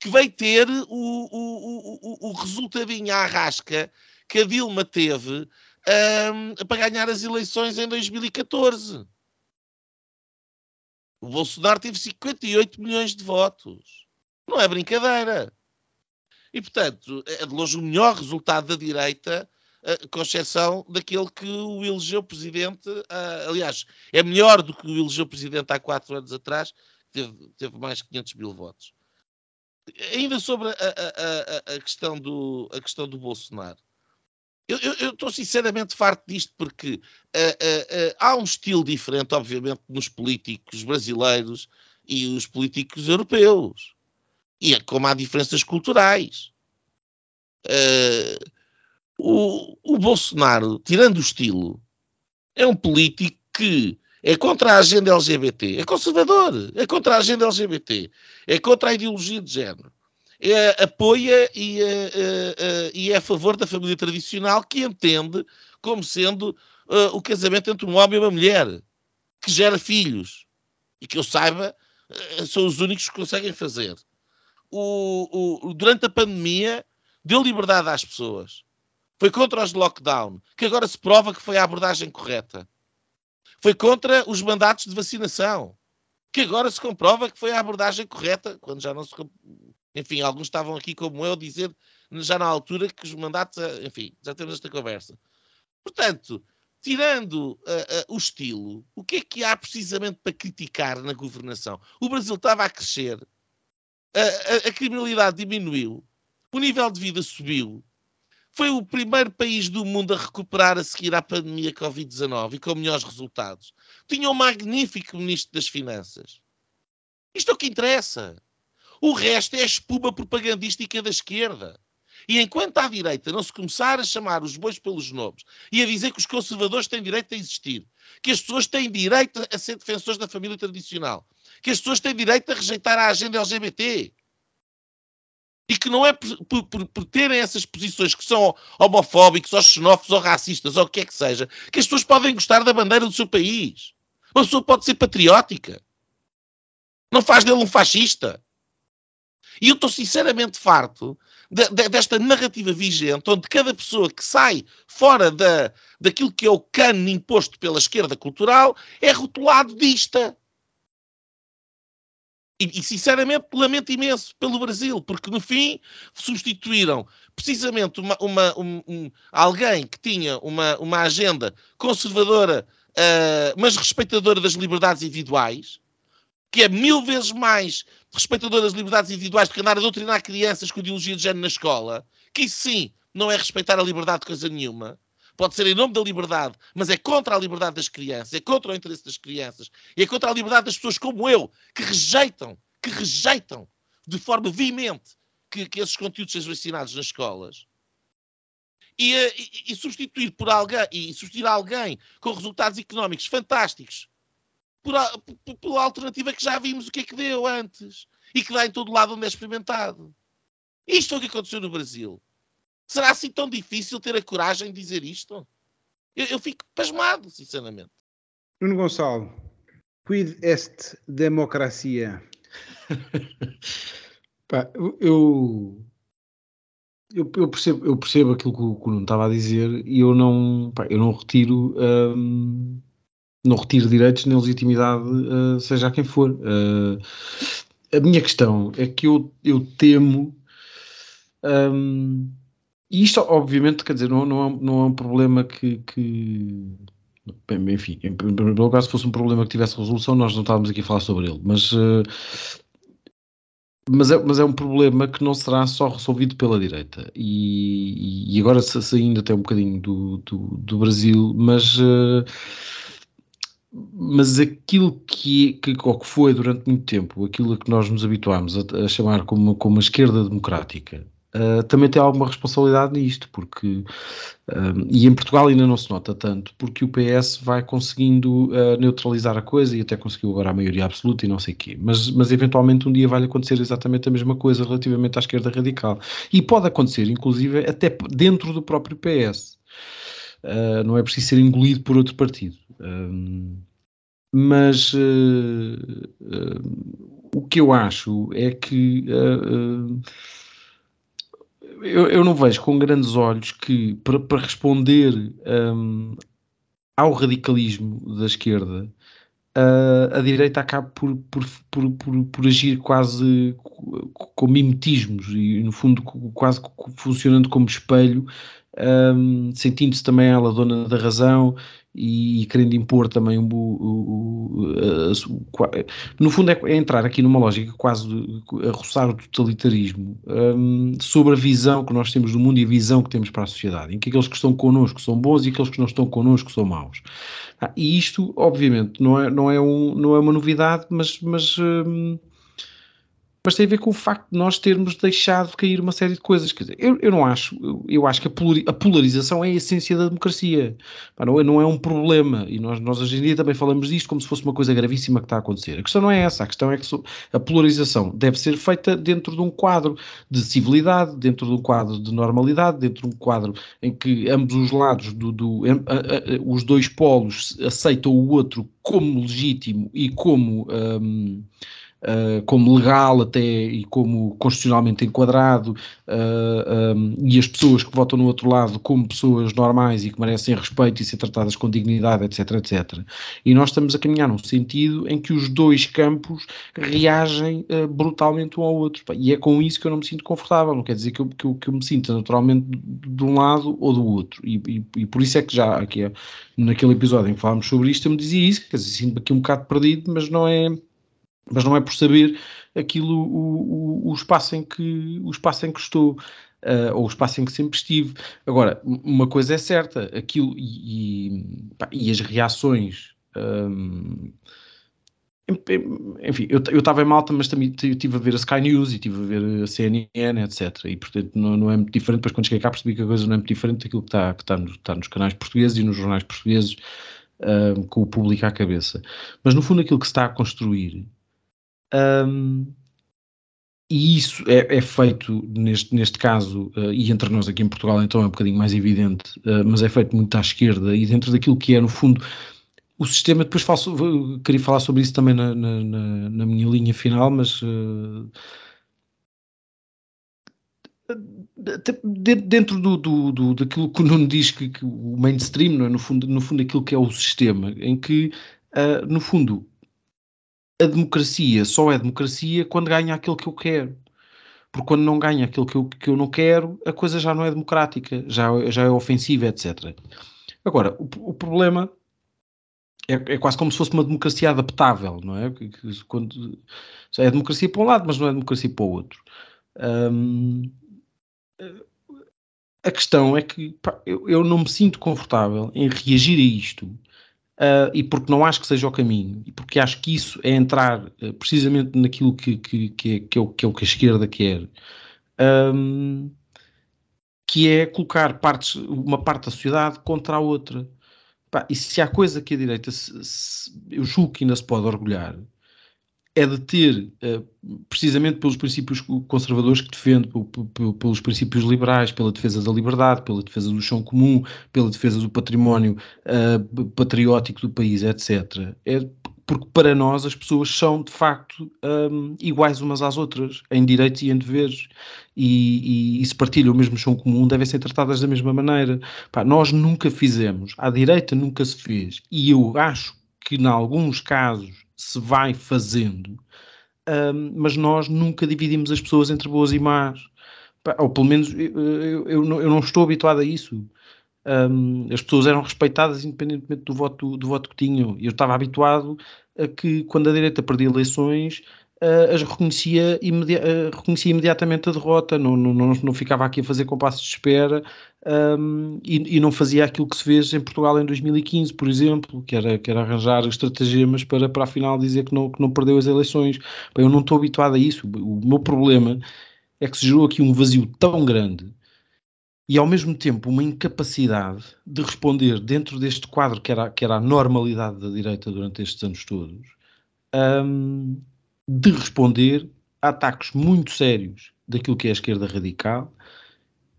que vai ter o, o, o, o resultadinho à rasca que a Dilma teve um, para ganhar as eleições em 2014. O Bolsonaro teve 58 milhões de votos. Não é brincadeira. E, portanto, é de longe o melhor resultado da direita, uh, com exceção daquele que o elegeu presidente. Uh, aliás, é melhor do que o elegeu presidente há quatro anos atrás, teve, teve mais de 500 mil votos ainda sobre a, a, a, a, questão do, a questão do Bolsonaro. Eu estou sinceramente farto disto porque uh, uh, uh, há um estilo diferente, obviamente, nos políticos brasileiros e os políticos europeus. E é como há diferenças culturais. O, o Bolsonaro, tirando o estilo, é um político que é contra a agenda LGBT, é conservador, é contra a agenda LGBT, é contra a ideologia de género, é, apoia e, é, é, é a favor da família tradicional que entende como sendo uh, o casamento entre um homem e uma mulher, que gera filhos, e que eu saiba, uh, são os únicos que conseguem fazer. O, o, durante a pandemia, deu liberdade às pessoas. Foi contra os lockdown, que agora se prova que foi a abordagem correta foi contra os mandatos de vacinação, que agora se comprova que foi a abordagem correta, quando já não se. Enfim, alguns estavam aqui como eu dizer, já na altura, que os mandatos. Eh, enfim, já temos esta conversa. Portanto, tirando uh, uh, o estilo, o que é que há precisamente para criticar na governação? O Brasil estava a crescer, a, a, criminalidade diminuiu, o nível de vida subiu, foi o primeiro país do mundo a recuperar a seguir à pandemia Covid-19 e com melhores resultados. Tinha um magnífico ministro das Finanças. Isto é o que interessa. O resto é a espuma propagandística da esquerda. E enquanto à direita não se começar a chamar os bois pelos nomes e a dizer que os conservadores têm direito a existir, que as pessoas têm direito a ser defensores da família tradicional, que as pessoas têm direito a rejeitar a agenda LGBT, E que não é por, por, por, terem essas posições que são homofóbicos, ou xenófobos, ou racistas, ou o que é que seja, que as pessoas podem gostar da bandeira do seu país. Uma pessoa pode ser patriótica. Não faz dele um fascista. E eu estou sinceramente farto de, de, desta narrativa vigente, onde cada pessoa que sai fora da, daquilo que é o cano imposto pela esquerda cultural é rotulado dista. E, e, sinceramente lamento imenso pelo Brasil, porque no fim substituíram precisamente uma, uma um, um, alguém que tinha uma, uma agenda conservadora, uh, mas respeitadora das liberdades individuais, que é mil vezes mais respeitadora das liberdades individuais que andar a doutrinar crianças com ideologia de género na escola, que isso sim não é respeitar a liberdade de coisa nenhuma. Pode ser em nome da liberdade, mas é contra a liberdade das crianças, é contra o interesse das crianças, e é contra a liberdade das pessoas como eu, que rejeitam, que rejeitam de forma veemente que, que esses conteúdos sejam ensinados nas escolas. E, eh, e, e, substituir por alguém e substituir alguém com resultados económicos fantásticos por, por, pela alternativa que já vimos o que é que deu antes e que dá em todo lado onde é experimentado. Isto é o que aconteceu no Brasil. Será assim tão difícil ter a coragem de dizer isto? Eu, eu fico pasmado, sinceramente. Nuno Gonçalo, quid est democracia? *laughs* Pá, eu, eu, eu, percebo, eu percebo aquilo que o, que o Nuno estava a dizer e eu não, pá, eu não retiro hum, não retiro direitos nem legitimidade, uh, seja a quem for. Uh, a minha questão é que eu, eu temo um, e isto, obviamente, quer dizer, não, não, é, não é um problema que, que bem, enfim, em primeiro lugar, se fosse um problema que tivesse resolução, nós não estávamos aqui a falar sobre ele, mas, uh, mas, é, mas é um problema que não será só resolvido pela direita. E, e agora saindo até um bocadinho do, do, do Brasil, mas. Uh, mas aquilo que, que, que foi durante muito tempo, aquilo que nós nos habituámos a, a chamar como, como a esquerda democrática, Uh, também tem alguma responsabilidade nisto, porque uh, e em Portugal ainda não se nota tanto, porque o PS vai conseguindo uh, neutralizar a coisa e até conseguiu agora a maioria absoluta e não sei o quê, mas, mas eventualmente um dia vai acontecer exatamente a mesma coisa relativamente à esquerda radical. E pode acontecer, inclusive, até dentro do próprio PS. Não é preciso ser engolido por outro partido. mas o que eu acho é que eu, eu, não vejo com grandes olhos que, para, para responder um, ao radicalismo da esquerda, uh, a direita acaba por, por, por, por, por agir quase com mimetismos e, no fundo, quase funcionando como espelho, um, sentindo-se também ela dona da razão e, e querendo impor também o, no fundo é, é, entrar aqui numa lógica quase a roçar o totalitarismo um, sobre a visão que nós temos do mundo e a visão que temos para a sociedade, em que aqueles que estão connosco são bons e aqueles que não estão connosco são maus. Ah, e isto, obviamente, não é, não é, um, não é uma novidade, mas, mas um, mas tem a ver com o facto de nós termos deixado cair uma série de coisas. Quer dizer, eu, eu não acho, eu, eu acho que a, polarização é a essência da democracia. Não é, não é um problema. E nós, nós hoje em dia também falamos disto como se fosse uma coisa gravíssima que está a acontecer. A questão não é essa. A questão é que a polarização deve ser feita dentro de um quadro de civilidade, dentro de um quadro de normalidade, dentro de um quadro em que ambos os lados, do, do a, a, os dois polos aceitam o outro como legítimo e como. Um, uh, como legal até e como constitucionalmente enquadrado, uh, eh, um, e as pessoas que votam no outro lado como pessoas normais e que merecem respeito e ser tratadas com dignidade, etc, etc. E nós estamos a caminhar num sentido em que os dois campos reagem uh, brutalmente um ao outro. E é com isso que eu não me sinto confortável, não quer dizer que eu, que eu, que eu me sinta naturalmente de um lado ou do outro. E, e, e por isso é que já aqui, naquele episódio em que falámos sobre isto, eu me dizia isso, quer dizer, sinto-me aqui um bocado perdido, mas não é mas não é por saber aquilo, o, o, o espaço em que, o espaço em que estou. Uh, ou o espaço em que sempre estive. Agora, uma coisa é certa, aquilo e, e, pá, e as reações. Um, enfim, eu estava em Malta, mas também estive a ver a Sky News e estive a ver a CNN, etc. E portanto não, não é muito diferente. Depois, quando cheguei cá, percebi que a coisa não é muito diferente daquilo que está, que está, está nos canais portugueses e nos jornais portugueses, uh, com o público à cabeça. Mas no fundo, aquilo que se está a construir um, e isso é, é, feito, neste, neste caso, uh, e entre nós aqui em Portugal então é um bocadinho mais evidente, uh, mas é feito muito à esquerda e dentro daquilo que é, no fundo, o sistema. Depois falo, queria falar sobre isso também na, na, na, minha linha final, mas. Uh, dentro do, do, do, daquilo que o Nuno diz que, que, o mainstream, é? no, fundo, no fundo aquilo que é o sistema, em que, no fundo, a democracia só é democracia quando ganha aquilo que eu quero. Porque quando não ganha aquilo que eu, que eu não quero, a coisa já não é democrática, já, já é ofensiva, etc. Agora, o, o problema é, é, quase como se fosse uma democracia adaptável, não é? Quando, é democracia para um lado, mas não é democracia para o outro. Hum, a questão é que pá, eu, eu, não me sinto confortável em reagir a isto uh, e porque não acho que seja o caminho, e porque acho que isso é entrar uh, precisamente naquilo que, que, que, é, que, é o, que é o que a esquerda quer, um, que é colocar partes, uma parte da sociedade contra a outra. E se há coisa que a direita, se, se, eu julgo que ainda se pode orgulhar, é de ter, uh, precisamente pelos princípios conservadores que defende, pelos princípios liberais, pela defesa da liberdade, pela defesa do chão comum, pela defesa do património uh, patriótico do país, etc. É porque para nós as pessoas são de facto um, iguais umas às outras, em direitos e em deveres, e, e, e, se partilham o mesmo chão comum, devem ser tratadas da mesma maneira. Pá, nós nunca fizemos, à direita nunca se fez, e eu acho que em alguns casos se vai fazendo, um, mas nós nunca dividimos as pessoas entre boas e más. Ou pelo menos eu, eu, eu, não, estou habituado a isso. Um, as pessoas eram respeitadas independentemente do voto, do voto que tinham. Eu estava habituado a que quando a direita perdia eleições uh, as reconhecia, uh, reconhecia imediatamente a derrota, não, não, não, não, ficava aqui a fazer compassos de espera um, e, e, não fazia aquilo que se fez em Portugal em 2015, por exemplo, que era, que era arranjar estratagemas para, para afinal dizer que não, que não perdeu as eleições. Bem, eu não estou habituado a isso. O meu problema é que se gerou aqui um vazio tão grande e ao mesmo tempo uma incapacidade de responder dentro deste quadro que era, que era a normalidade da direita durante estes anos todos, um, de responder a ataques muito sérios daquilo que é a esquerda radical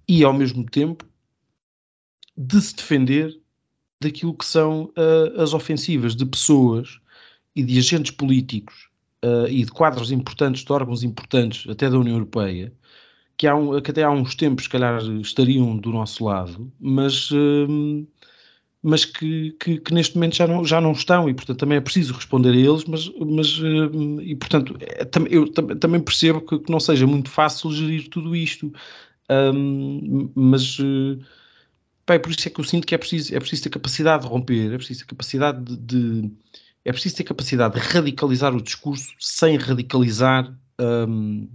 e, ao mesmo tempo, de se defender daquilo que são uh, as ofensivas de pessoas e de agentes políticos uh, e de quadros importantes, de órgãos importantes, até da União Europeia, que, há um, que até há uns tempos, se calhar, estariam do nosso lado, mas uh, mas que, que, que, neste momento já não, já não estão e, portanto, também é preciso responder a eles, mas, mas eh, e, portanto, é, eu também percebo que, que, não seja muito fácil gerir tudo isto, um, mas bem, por isso é que eu sinto que é preciso, é preciso ter capacidade de romper, é preciso ter capacidade de, de é preciso ter capacidade de radicalizar o discurso sem radicalizar um,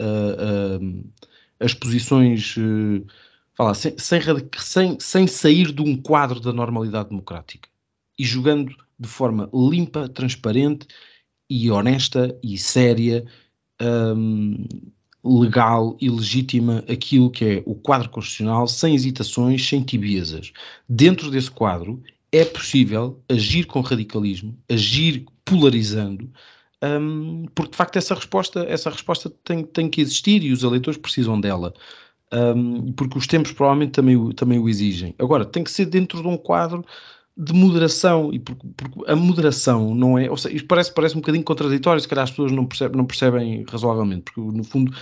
uh, uh, as posições uh, falar, sem, sem, sem, sem sair de um quadro da normalidade democrática e jogando de forma limpa, transparente e honesta e séria, um, legal e legítima aquilo que é o quadro constitucional, sem hesitações, sem tibiezas. Dentro desse quadro é possível agir com radicalismo, agir polarizando, um, porque de facto essa resposta, essa resposta tem, tem que existir e os eleitores precisam dela um, porque os tempos provavelmente também, também o exigem. Agora, tem que ser dentro de um quadro de moderação, e porque, porque, a moderação não é, ou seja, isto parece, parece um bocadinho contraditório, se calhar as pessoas não percebem, não percebem razoavelmente, porque no fundo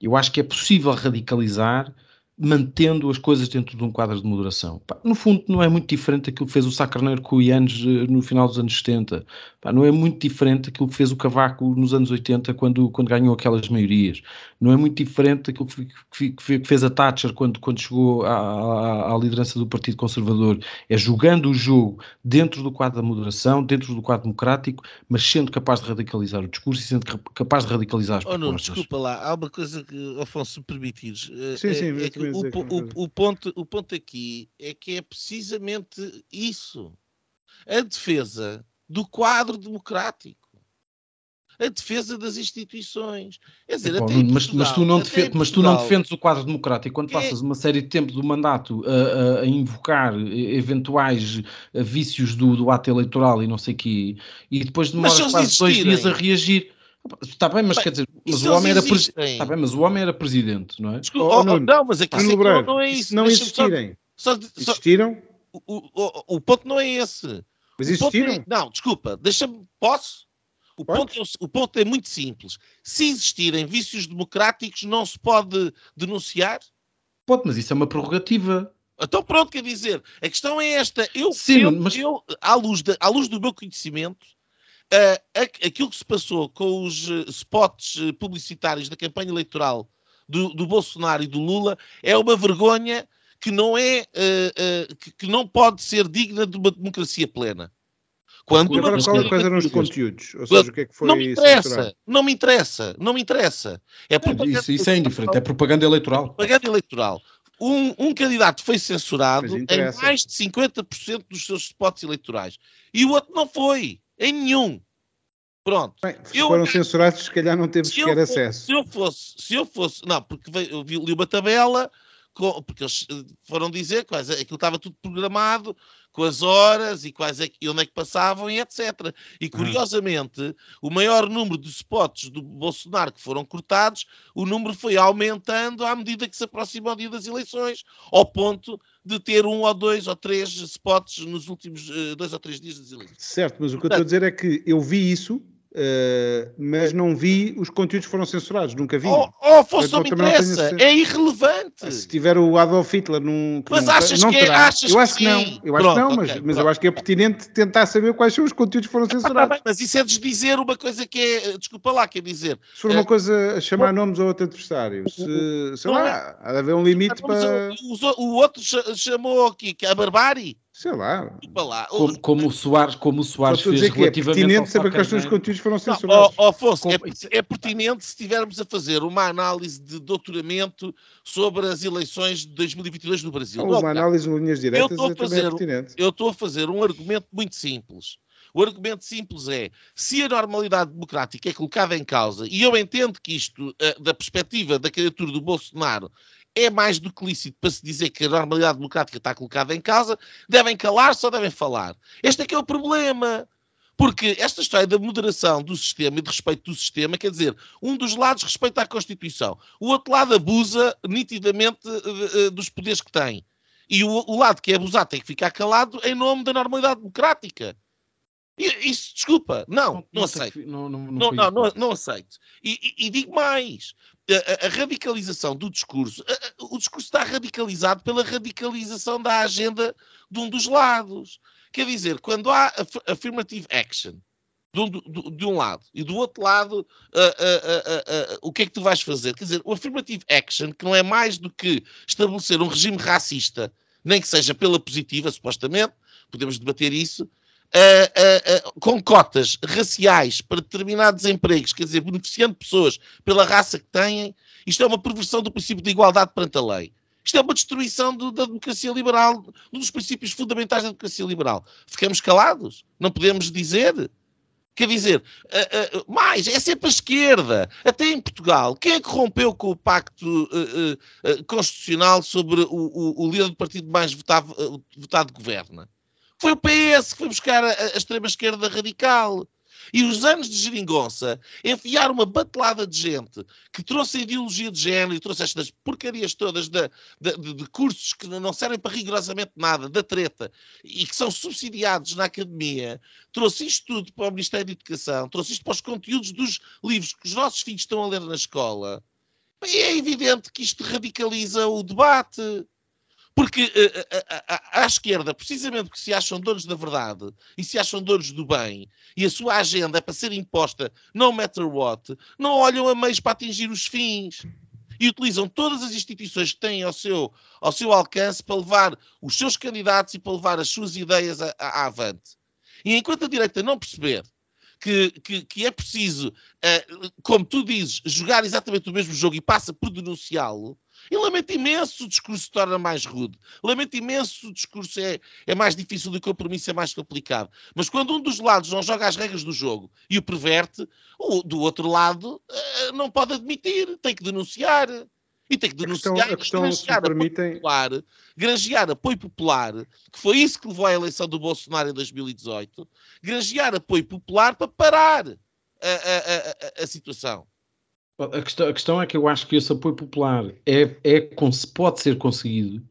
eu acho que é possível radicalizar mantendo as coisas dentro de um quadro de moderação. Pá, no fundo, não é muito diferente daquilo que fez o Sacarneiro com o Ianes eh, no final dos anos 70. Pá, não é muito diferente daquilo que fez o Cavaco nos anos 80, quando, quando ganhou aquelas maiorias. Não é muito diferente daquilo que, que, que fez a Thatcher quando, quando chegou à, à, à, liderança do Partido Conservador. É jogando o jogo dentro do quadro da moderação, dentro do quadro democrático, mas sendo capaz de radicalizar o discurso e sendo capaz de radicalizar as oh, propostas. Não, desculpa lá, há uma coisa que, Afonso, se permitires. Eh, sim, sim, é, é o, o, o, ponto, o ponto aqui é que é precisamente isso. A defesa do quadro democrático. A defesa das instituições. Quer dizer, até Portugal, mas, mas, tu não defendes, mas tu não defendes o quadro democrático quando é... passas uma série de tempo do mandato a, a, a invocar eventuais vícios do, do, ato eleitoral e não sei o quê, e depois demoras quase dois dias a reagir. Está bem, mas bem, quer dizer, mas o homem era presi- existem? Tá bem, mas o homem era presidente, não é? Desculpa, Oh, oh, não, mas é é que Lebreiro, não, não é se isso. não existirem, só- só- existiram, o, o- o ponto não é esse. mas O ponto existiram. é- não, desculpa, deixa-me. Posso? O ponto, é, o- ponto é muito simples. Se existirem vícios democráticos, não se pode denunciar? Pode, mas isso é uma prerrogativa. Então, pronto, quer dizer, a questão é esta. Eu, Sim, eu, mas- eu, à, luz da- à luz do meu conhecimento, aquilo que se passou com os eh, spots eh, publicitários da campanha eleitoral do, do Bolsonaro e do Lula é uma vergonha que não é eh, eh, que, que não pode ser digna de uma democracia plena. Quando agora qual, pessoa- quais eram os conteúdos? Ou seja, o que é que foi não me interessa, censurado? não me interessa, não me interessa. É propaganda Isso, isso é indiferente, é propaganda eleitoral. propaganda eleitoral. Um, um candidato foi censurado em mais de 50% dos seus spots eleitorais e o outro não foi, em nenhum. Pronto. Bem, se Eu- foram censurados, se calhar não teve Se sequer fosse, acesso. se eu fosse, se eu fosse, não, porque eu vi, li uma tabela, com- porque eles eh, foram dizer é- aquilo estava tudo programado, com as horas e quais é, que- onde é que passavam e etc. E curiosamente, o maior número de spots do Bolsonaro que foram cortados, o número foi aumentando à medida que se aproxima o dia das eleições, ao ponto de ter um ou dois ou três spots nos últimos eh, dois ou três dias das eleições. Certo, mas o que eu estou a dizer é que eu vi isso, eh, mas não vi os conteúdos que foram censurados, nunca vi. Oh, oh Afonso, não me interessa, é irrelevante. Se tiver o Adolf Hitler num. Mas não, achas não que é- achas Eu acho que, não. Eu acho Pronto, que não, mas, ok, mas eu acho que é pertinente tentar saber quais são os conteúdos que foram Ah, tá censurados. bem, mas isso é desdizer uma coisa que é. Desculpa lá, quer dizer. Se for uma É. coisa a chamar nomes a outro adversário, se, sei lá, há de haver um limite para. o, o- o outro cha- chamou aqui que é a barbárie. Sei lá. Lá. Como, como o Soares, como o Soares fez dizer que é relativamente ao pertinente saber quais são os conteúdos que foram Não, censurados. ó, ó, Afonso, é, Com- é pertinente se estivermos a fazer uma análise de doutoramento sobre as eleições de 2022 no Brasil. Não, Uma análise em linhas diretas estou a é fazer- é pertinente. eu estou a fazer um argumento muito simples. O argumento simples é: se a normalidade democrática é colocada em causa, e eu entendo que isto, eh, da perspectiva da candidatura do Bolsonaro, é mais do que lícito para se dizer que a normalidade democrática está colocada em causa, devem calar-se ou devem falar. Este é que é o problema. Porque esta história da moderação do sistema e de respeito do sistema, quer dizer, um dos lados respeita a Constituição, o outro lado abusa nitidamente eh, eh, dos poderes que tem. E o, o lado que é abusado tem que ficar calado em nome da normalidade democrática. Isso, desculpa, não, não, tem aceito. que- Não, não, não Não, não, não, não aceito. E, e- e digo mais: a, a- radicalização do discurso, a- a- o discurso está radicalizado pela radicalização da agenda de um dos lados. Quer dizer, quando há aff- affirmative action de um, do- de um lado e do outro lado, o que é que tu vais fazer? Quer dizer, o affirmative action, que não é mais do que estabelecer um regime racista, nem que seja pela positiva, supostamente, podemos debater isso, ah, ah, com cotas raciais para determinados empregos, quer dizer, beneficiando pessoas pela raça que têm, isto é uma perversão do princípio de igualdade perante a lei. Isto é uma destruição do- da democracia liberal, um dos princípios fundamentais da democracia liberal. Ficamos calados? Não podemos dizer? Quer dizer, ah, ah, mais, é sempre a esquerda. Até em Portugal, quem é que rompeu com o pacto ah, constitucional sobre o, o- o líder do partido mais votado, votado governa? Foi o PS que foi buscar a, a extrema-esquerda radical. E os anos de geringonça enfiar uma batelada de gente que trouxe a ideologia de género e trouxe estas porcarias todas da- da- de, de cursos que não servem para rigorosamente nada, da treta, e que são subsidiados na academia, trouxe isto tudo para o Ministério da Educação, trouxe isto para os conteúdos dos livros que os nossos filhos estão a ler na escola. E é evidente que isto radicaliza o debate. Porque eh, eh, a, a- à esquerda, precisamente porque se acham donos da verdade e se acham donos do bem, e a sua agenda é para ser imposta no matter what, não olham a meios para atingir os fins. E utilizam todas as instituições que têm ao seu, ao seu alcance para levar os seus candidatos e para levar as suas ideias a, a- a avante. E enquanto a direita não perceber que, que, que é preciso, eh, como tu dizes, jogar exatamente o mesmo jogo e passa por denunciá-lo, e lamento imenso o discurso se torna mais rude. Lamento imenso o discurso é, é mais difícil e o compromisso é mais complicado. Mas quando um dos lados não joga as regras do jogo e o perverte, o do outro lado eh, não pode admitir, tem que denunciar. E tem que A questão, denunciar a questão se granjear apoio permitem, popular, granjear apoio popular, que foi isso que levou à eleição do Bolsonaro em 2018, granjear apoio popular para parar a, a- a- a- a situação. A questão, a questão, é que eu acho que esse apoio popular é, é, pode ser conseguido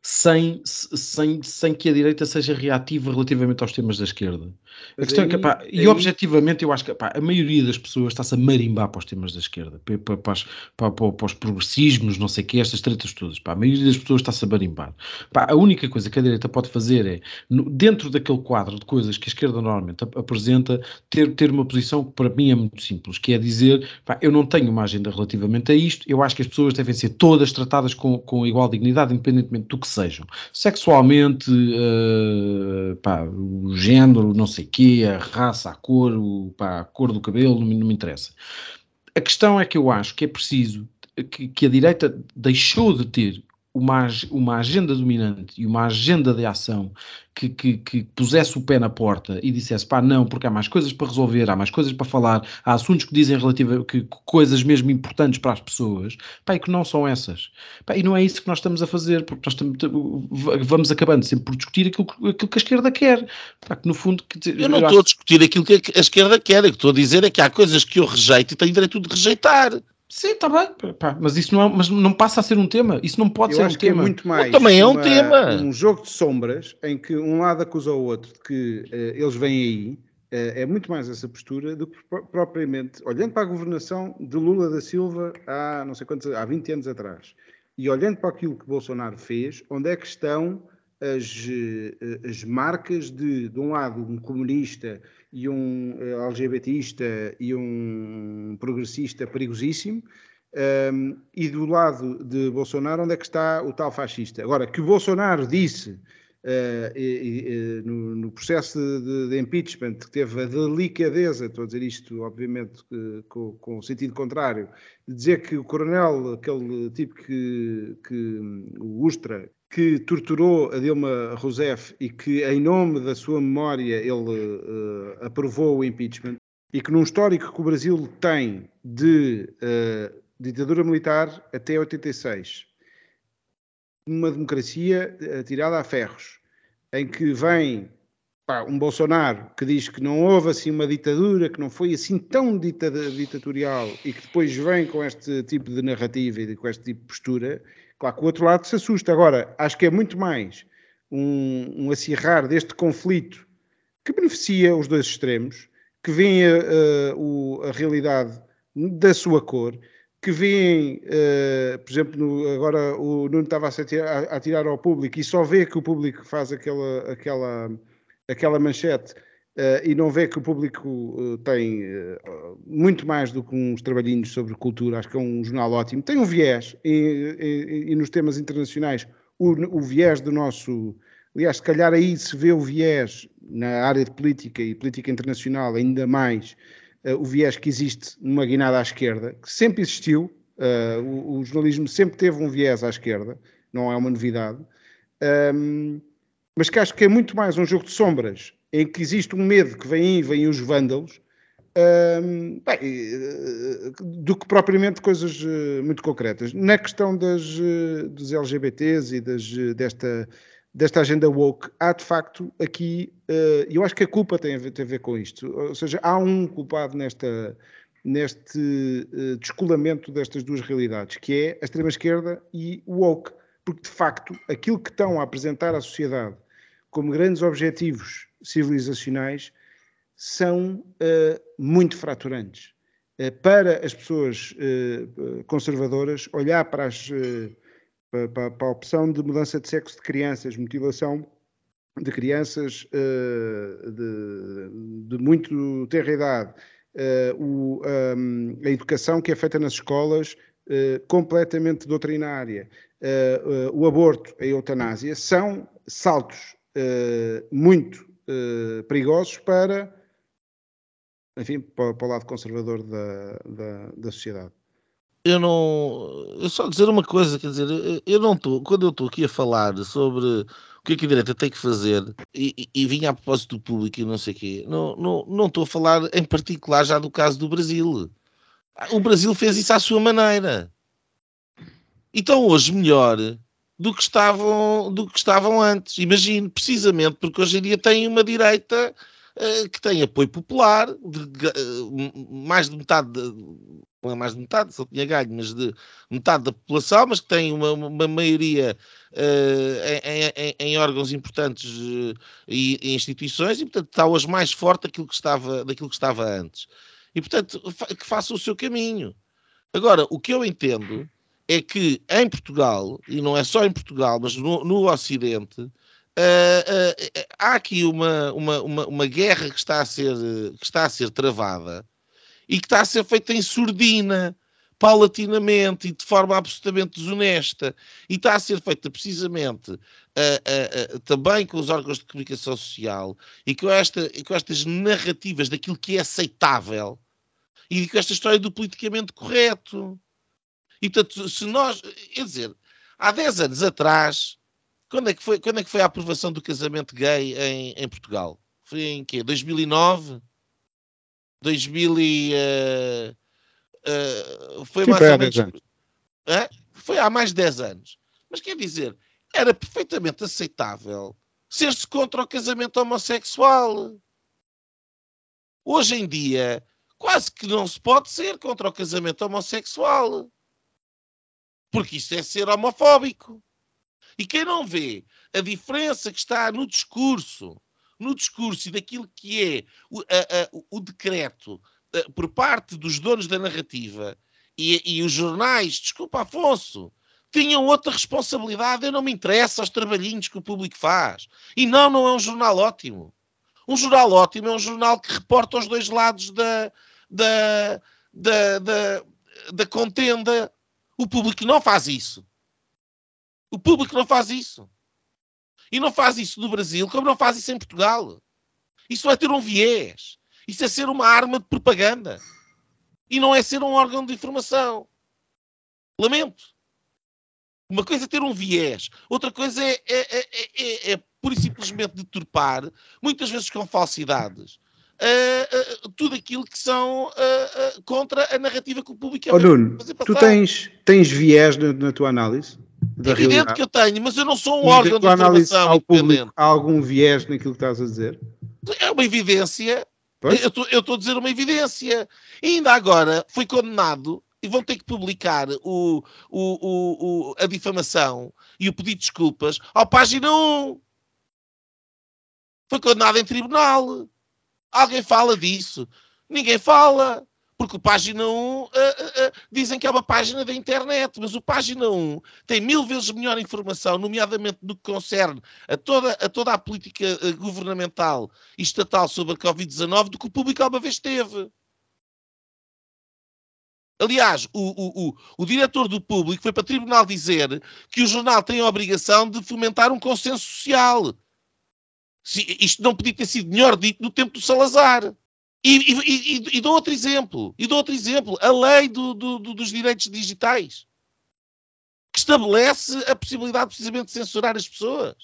sem, sem, sem que a direita seja reativa relativamente aos temas da esquerda. A questão aí, é que, pá, aí... e objetivamente, eu acho que pá, a maioria das pessoas está-se a marimbar para os temas da esquerda, para, para, para, para os progressismos, não sei o que, estas tretas todas. Pá, a maioria das pessoas está-se a marimbar. Pá, a única coisa que a direita pode fazer é, no, dentro daquele quadro de coisas que a esquerda normalmente apresenta, ter, ter uma posição que para mim é muito simples, que é dizer, pá, eu não tenho uma agenda relativamente a isto, eu acho que as pessoas devem ser todas tratadas com, com igual dignidade, independentemente do que sejam. Sexualmente, uh, pá, o género, não sei o quê, a raça, a cor, o, pá, a cor do cabelo, não me, não me, interessa. A questão é que eu acho que é preciso que, que a direita deixou de ter uma, uma agenda dominante e uma agenda de ação que, que, que, pusesse o pé na porta e dissesse pá, não, porque há mais coisas para resolver, há mais coisas para falar, há assuntos que dizem relativa, que, coisas mesmo importantes para as pessoas, pá, e que não são essas. Pá, e não é isso que nós estamos a fazer, porque nós estamos, vamos acabando sempre por discutir aquilo, aquilo que a esquerda quer. Pá, que no fundo. Que, eu não eu estou acho... a discutir aquilo que a esquerda quer, o que estou a dizer é que há coisas que eu rejeito e tenho direito de rejeitar. Sim, está bem, pá, mas isso não, é, mas não passa a ser um tema. Isso não pode Eu ser acho um que tema. É muito mais também é um uma, tema. Um jogo de sombras em que um lado acusa o outro de que uh, eles vêm aí. Uh, é muito mais essa postura do que propriamente olhando para a governação de Lula da Silva há não sei quantos, há 20 anos atrás e olhando para aquilo que Bolsonaro fez, onde é que estão as, eh, as marcas de, de um lado, um comunista e um LGBTista e um progressista perigosíssimo, um, e do lado de Bolsonaro, onde é que está o tal fascista? Agora, que o Bolsonaro disse uh, e, e, no, no, processo de, de, impeachment, que teve a delicadeza, estou a dizer isto, obviamente, com, com sentido contrário, de dizer que o coronel, aquele tipo que, que o Ustra, que torturou a Dilma Rousseff e que, em nome da sua memória, ele uh, aprovou o impeachment, e que num histórico que o Brasil tem de uh, ditadura militar até 86. Uma democracia eh, tirada a ferros, em que vem pá, um Bolsonaro que diz que não houve assim uma ditadura, que não foi assim tão ditatorial e que depois vem com este tipo de narrativa e com este tipo de postura, claro que o outro lado se assusta. Agora, acho que é muito mais um, um acirrar deste conflito que beneficia os dois extremos, que vê uh, a realidade da sua cor, que veem, uh, por exemplo, no, agora o Nuno estava a tirar, a tirar, ao público e só vê que o público faz aquela, aquela, aquela manchete uh, e não vê que o público uh, tem muito mais do que uns trabalhinhos sobre cultura, acho que é um jornal ótimo. Tem um viés e, e, e nos temas internacionais, o, o, viés do nosso. Aliás, se calhar aí se vê o viés na área de política e política internacional ainda mais uh, o viés que existe numa guinada à esquerda, que sempre existiu, uh, o, o, jornalismo sempre teve um viés à esquerda, não é uma novidade, um, mas que acho que é muito mais um jogo de sombras, em que existe um medo que vem aí, vêm os vândalos, um, ehm, bem, eh, do que propriamente coisas muito concretas. Na questão das, dos LGBTs e das, desta desta agenda woke, há de facto aqui, uh, eu acho que a culpa tem a, ver, tem a ver com isto, ou seja, há um culpado nesta, neste descolamento destas duas realidades, que é a extrema-esquerda e o woke, porque de facto aquilo que estão a apresentar à sociedade como grandes objetivos civilizacionais são uh, muito fraturantes. para as pessoas conservadoras, olhar para as para, para, a opção de mudança de sexo de crianças, mutilação de crianças uh, de, de, muito tenra idade, uh, o, um, a educação que é feita nas escolas uh, completamente doutrinária, o aborto, a eutanásia, são saltos muito perigosos para, enfim, para, para, o lado conservador da, da, da sociedade eu não. Eu só dizer uma coisa, quer dizer, eu não estou. Quando eu estou aqui a falar sobre o que é que a direita tem que fazer e, e, e vinha a propósito do público e não sei o quê, não, não, não estou a falar em particular já do caso do Brasil. O Brasil fez isso à sua maneira. E estão hoje melhor do que estavam, do que estavam antes. Imagino, precisamente porque hoje em dia tem uma direita uh, que tem apoio popular, de, uh, mais de metade, de, não é mais de metade, ele tinha ganho, mas de metade da população, mas que tem uma, uma maioria em, em, em, órgãos importantes e instituições, e portanto está hoje mais forte daquilo que estava, daquilo que estava antes. E portanto, que faça o seu caminho. Agora, o que eu entendo é que em Portugal, e não é só em Portugal, mas no, no Ocidente, uh, uh, há aqui uma, uma, uma, uma, guerra que está, a ser, que está a ser travada e que está a ser feita em surdina, paulatinamente e de forma absolutamente desonesta. E está a ser feita precisamente uh, também com os órgãos de comunicação social e com, esta, com estas narrativas daquilo que é aceitável e com esta história do politicamente correto. E portanto, se nós, quer dizer, há 10 anos atrás, quando é que foi, quando é que foi a aprovação do casamento gay em, em Portugal? Foi em quê? 2009? 2000 e, uh, uh, foi Sim, mais foi ou há menos, 10 anos. É? Foi há mais de 10 anos. Mas quer dizer, era perfeitamente aceitável ser-se contra o casamento homossexual. Hoje em dia, quase que não se pode ser contra o casamento homossexual. Porque isso é ser homofóbico. E quem não vê a diferença que está no discurso, no discurso e daquilo que é o, a, a, o decreto a, por parte dos donos da narrativa e, e os jornais, desculpa Afonso, tinham outra responsabilidade. Eu não me interessa aos trabalhinhos que o público faz. E não, não é um jornal ótimo. Um jornal ótimo é um jornal que reporta os dois lados da, da, da, da, da contenda. O público não faz isso. O público não faz isso. E não faz isso no Brasil, como não faz isso em Portugal. Isso vai ter um viés. Isso é ser uma arma de propaganda. E não é ser um órgão de informação. Lamento. Uma coisa é ter um viés, outra coisa é, é, é, é, pura e simplesmente deturpar, muitas vezes com falsidades, uh, tudo aquilo que são contra a narrativa que o público é oh, Nuno, tu tens, tens viés na, na tua análise? Da é evidente realidade. que eu tenho, mas eu não sou um e órgão de informação ao público, há algum viés naquilo que estás a dizer? É uma evidência. Pois? Eu estou a dizer uma evidência. E ainda agora foi condenado e vão ter que publicar o, o, o, a difamação e o pedido de desculpas ao página 1. Foi condenado em tribunal. Alguém fala disso? Ninguém fala. Porque o página 1 uh, uh, uh, dizem que é uma página da internet, mas o página 1 tem mil vezes melhor informação, nomeadamente no que concerne a toda a, toda a política uh, governamental e estatal sobre a Covid-19 do que o público alguma vez teve. Aliás, o, o, o, o, diretor do público foi para o tribunal dizer que o jornal tem a obrigação de fomentar um consenso social. Isto não podia ter sido melhor dito no tempo do Salazar. E, e, e, e dou outro exemplo. E dou outro exemplo. A lei do, do, do, dos direitos digitais. Que estabelece a possibilidade precisamente de censurar as pessoas.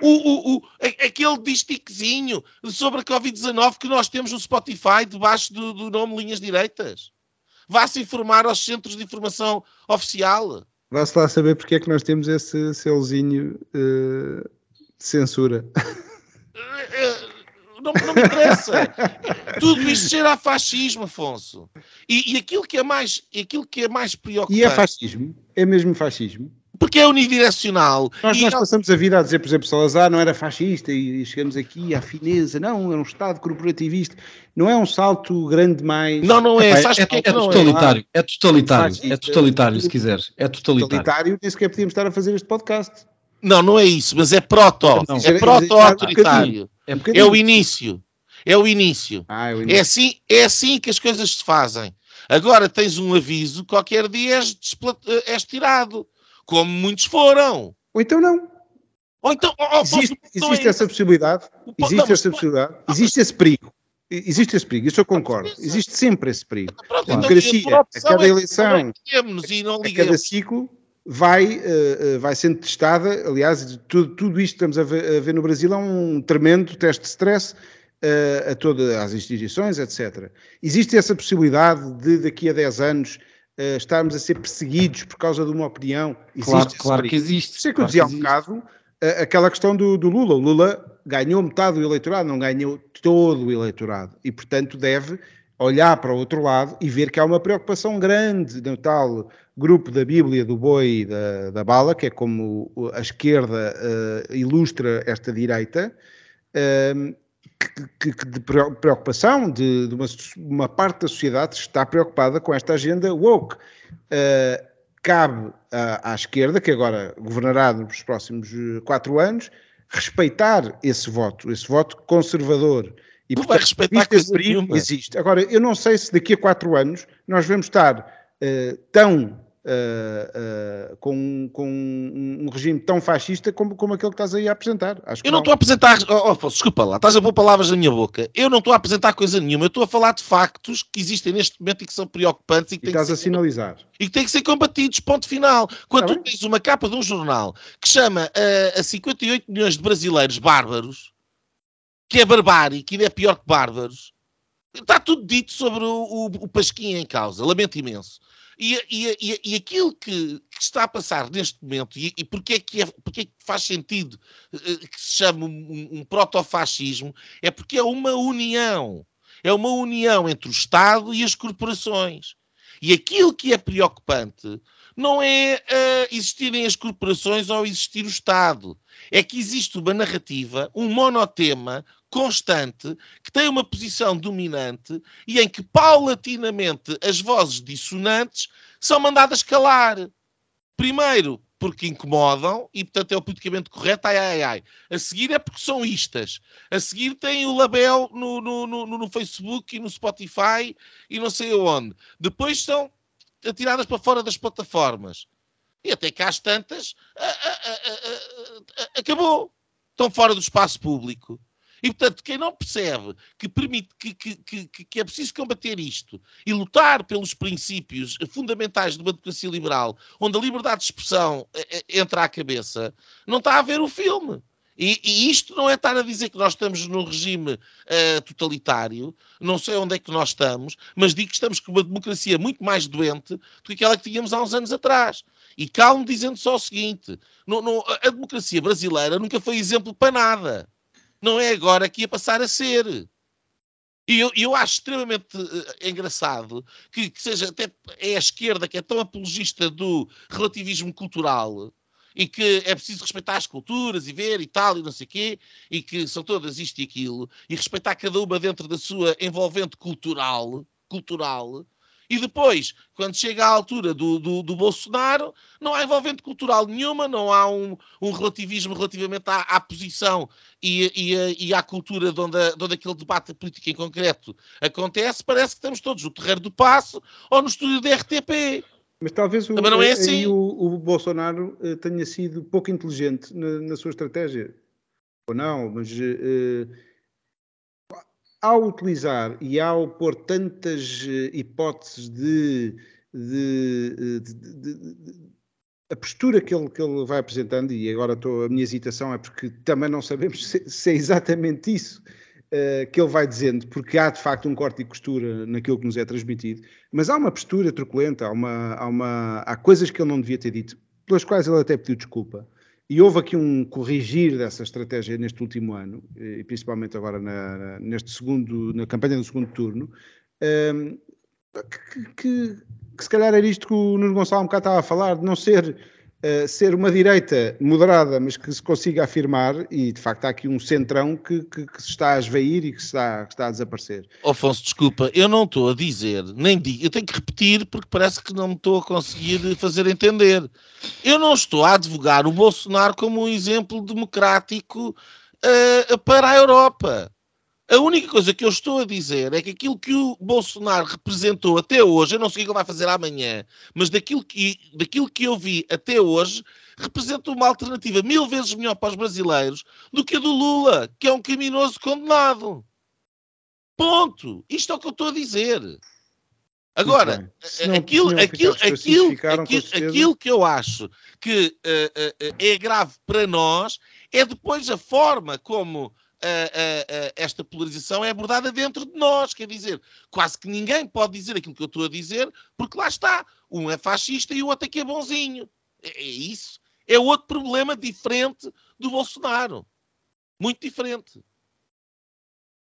O, o, o, aquele distiquezinho sobre a Covid-19 que nós temos no Spotify debaixo do, do nome Linhas Direitas. Vá-se informar aos centros de informação oficial. Vá-se lá saber porque é que nós temos esse selozinho uh, censura. *laughs* Não, não me interessa. Tudo isto cheira a fascismo, Afonso. E, e, aquilo, que é mais, aquilo que é mais preocupante. E é fascismo? É mesmo fascismo? Porque é unidirecional. Nós, nós passamos a vida a dizer, por exemplo, Salazar não era fascista e chegamos aqui à fineza. Não, era um Estado corporativista. Não é um salto grande mais. Não, não é. é, é, é, é totalitário. É, é totalitário. É totalitário, se quiseres. É totalitário. Totalitário, nem sequer podíamos estar a fazer este podcast. Não, não é isso, mas é proto. Não. É proto-autoritário. É, é, o início. É o início. Ah, é, o início. É, assim, é assim que as coisas se fazem. Agora tens um aviso, qualquer dia és, és tirado. Como muitos foram. Ou então não. Ou então, oh, existe, existe é essa possibilidade. Existe não, essa possibilidade. Existe esse perigo. Existe esse perigo, isso eu concordo. Existe sempre esse perigo. Pronto, a democracia, a cada eleição, a cada ciclo, vai, uh, vai sendo testada. Aliás, tudo, tudo isto que estamos a ver, a ver, no Brasil é um tremendo teste de stress uh, a todas as instituições, etc. Existe essa possibilidade de, daqui a 10 anos, uh, estarmos a ser perseguidos por causa de uma opinião? Existe claro, claro que existe. Isso é que eu dizia há um bocado, aquela questão do, do, Lula. O Lula ganhou metade do eleitorado, não ganhou todo o eleitorado. E, portanto, deve olhar para o outro lado e ver que há uma preocupação grande no tal grupo da Bíblia do boi e da, da bala, que é como a esquerda uh, ilustra esta direita, uh, que, que, de preocupação de, de uma, uma, parte da sociedade está preocupada com esta agenda woke. Uh, cabe à, à, esquerda, que agora governará nos próximos eh, quatro anos, respeitar esse voto, esse voto conservador. E, não portanto, vai respeitar coisa nenhuma. Existe. Agora, eu não sei se daqui a quatro anos nós vamos estar uh, tão Uh, uh, com, com, um regime tão fascista como, como aquele que estás aí a apresentar. Acho eu não estou a apresentar. Oh, oh, desculpa lá, estás a pôr palavras na minha boca. Eu não estou a apresentar coisa nenhuma. Eu estou a falar de factos que existem neste momento e que são preocupantes e que, e estás a sinalizar. E que têm que ser combatidos. Ponto final. Quando tá tu tens uma capa de um jornal que chama a 58 milhões de brasileiros bárbaros, que é barbárie, que ainda é pior que bárbaros, está tudo dito sobre o, o, o Pasquim em causa. Lamento imenso. E, e, e, aquilo que, que, está a passar neste momento, e, e porque, é que é, porque é que faz sentido uh, que se chame um, um protofascismo, é porque é uma união. É uma união entre o Estado e as corporações. E aquilo que é preocupante não é uh, existirem as corporações ou existir o Estado. É que existe uma narrativa, um monotema constante, que tem uma posição dominante e em que paulatinamente as vozes dissonantes são mandadas calar. Primeiro, porque incomodam e, portanto, é o politicamente correto, ai, ai, ai. A seguir é porque são istas. A seguir tem o label no, no, no, no Facebook e no Spotify e não sei onde. Depois são atiradas para fora das plataformas. E até que às tantas, a, a, a, acabou. Estão fora do espaço público. E, portanto, quem não percebe que, permite, que, que, que, que, é preciso combater isto e lutar pelos princípios fundamentais de uma democracia liberal, onde a liberdade de expressão eh, eh, entra à cabeça, não está a ver o filme. E, e, isto não é estar a dizer que nós estamos num regime uh, totalitário, não sei onde é que nós estamos, mas digo que estamos com uma democracia muito mais doente do que aquela que tínhamos há uns anos atrás. E calmo dizendo só o seguinte: a democracia brasileira nunca foi exemplo para nada. Não é agora que ia passar a ser. E eu, eu acho extremamente uh, engraçado que, que, seja até é a esquerda que é tão apologista do relativismo cultural e que é preciso respeitar as culturas e ver e tal e não sei o quê, e que são todas isto e aquilo, e respeitar cada uma dentro da sua envolvente cultural, cultural, e depois, quando chega à altura do, do, do, Bolsonaro, não há envolvente cultural nenhuma, não há um, um relativismo relativamente à, à posição e, e, e, à cultura de onde, de onde aquele debate político em concreto acontece. Parece que estamos todos no terreiro do passo ou no estúdio da RTP. Mas talvez o, é assim. o, o, Bolsonaro uh, tenha sido pouco inteligente na, na, sua estratégia. Ou não, mas uh, ao utilizar e ao pôr tantas uh, hipóteses de, de, de, de, a postura que ele, que ele vai apresentando, e agora estou, a minha hesitação é porque também não sabemos *laughs* se, se é exatamente isso uh, que ele vai dizendo, porque há de facto um corte e costura naquilo que nos é transmitido, mas há uma postura truculenta, há, uma, há, uma, há coisas que ele não devia ter dito, pelas quais ele até pediu desculpa. E houve aqui um corrigir dessa estratégia neste último ano, e principalmente agora na, neste segundo, na campanha do segundo turno, ehm, que, que, que, se calhar era isto que o Nuno Gonçalo um bocado estava a falar, de não ser uh, ser uma direita moderada, mas que se consiga afirmar, e de facto há aqui um centrão que, que, que se está a esvair e que está, que está a desaparecer. Afonso, desculpa, eu não estou a dizer, nem digo, eu tenho que repetir porque parece que não me estou a conseguir fazer entender. Eu não estou a advogar o Bolsonaro como um exemplo democrático uh, para a Europa. A única coisa que eu estou a dizer é que aquilo que o Bolsonaro representou até hoje, eu não sei o que ele vai fazer amanhã, mas daquilo que, daquilo que eu vi até hoje, representa uma alternativa mil vezes melhor para os brasileiros do que a do Lula, que é um criminoso condenado. Ponto. Isto é o que eu estou a dizer. Agora, não, aquilo, aquilo, aquilo, aquilo, aquilo, que eu acho que uh, uh, é grave para nós é depois a forma como esta polarização é abordada dentro de nós. Quer dizer, quase que ninguém pode dizer aquilo que eu estou a dizer, porque lá está. Um é fascista e o outro é que é bonzinho. É, é isso. É outro problema diferente do Bolsonaro. muito diferente.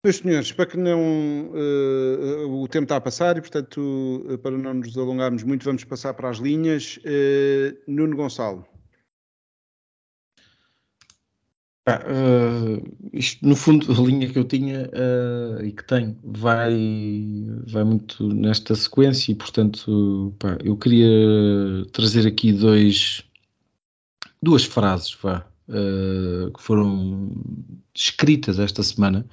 Meus senhores, para que não. Uh, o tempo está a passar e, portanto, uh, para não nos alongarmos muito, vamos passar para as linhas. Uh, Nuno Gonçalo. Ah, isto, no fundo, a linha que eu tinha e que tenho vai, vai muito nesta sequência e, portanto, pá, eu queria trazer aqui dois, duas frases vá, que foram escritas esta semana.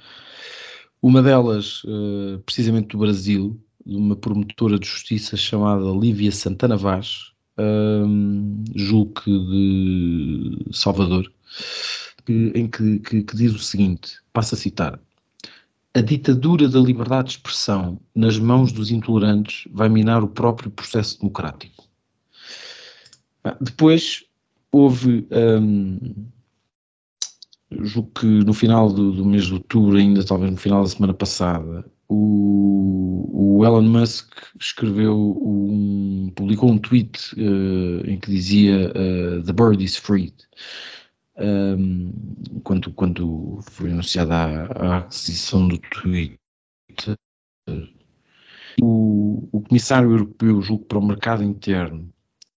Uma delas, uh, precisamente do Brasil, de uma promotora de justiça chamada Lívia Santana Vaz, julgo que de Salvador, que, em que, que, que diz o seguinte: passo a citar. A ditadura da liberdade de expressão nas mãos dos intolerantes vai minar o próprio processo democrático. Depois houve um, julgo que no final do, do, mês de outubro, ainda talvez no final da semana passada, o, o Elon Musk escreveu um, publicou um tweet uh, em que dizia uh, The bird is freed. Um, quando, quando foi anunciada a, aquisição do tweet, o, o comissário europeu, julgo para o mercado interno,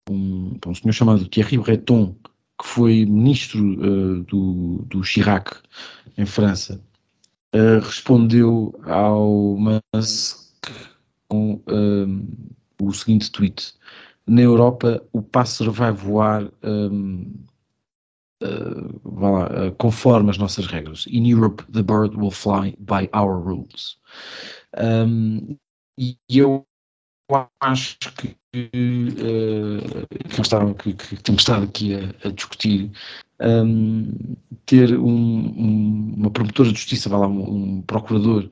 um, um senhor chamado Thierry Breton, que foi ministro uh, do, do Chirac em França, uh, respondeu ao Musk com uh, o seguinte tweet: Na Europa, o pássaro vai voar. Um, lá, conforme as nossas regras. In Europe, the bird will fly by our rules. Um, e eu acho que, uh, que, que, que, temos estado aqui a, a discutir, um, ter um, um, uma promotora de justiça, vai lá, um, procurador,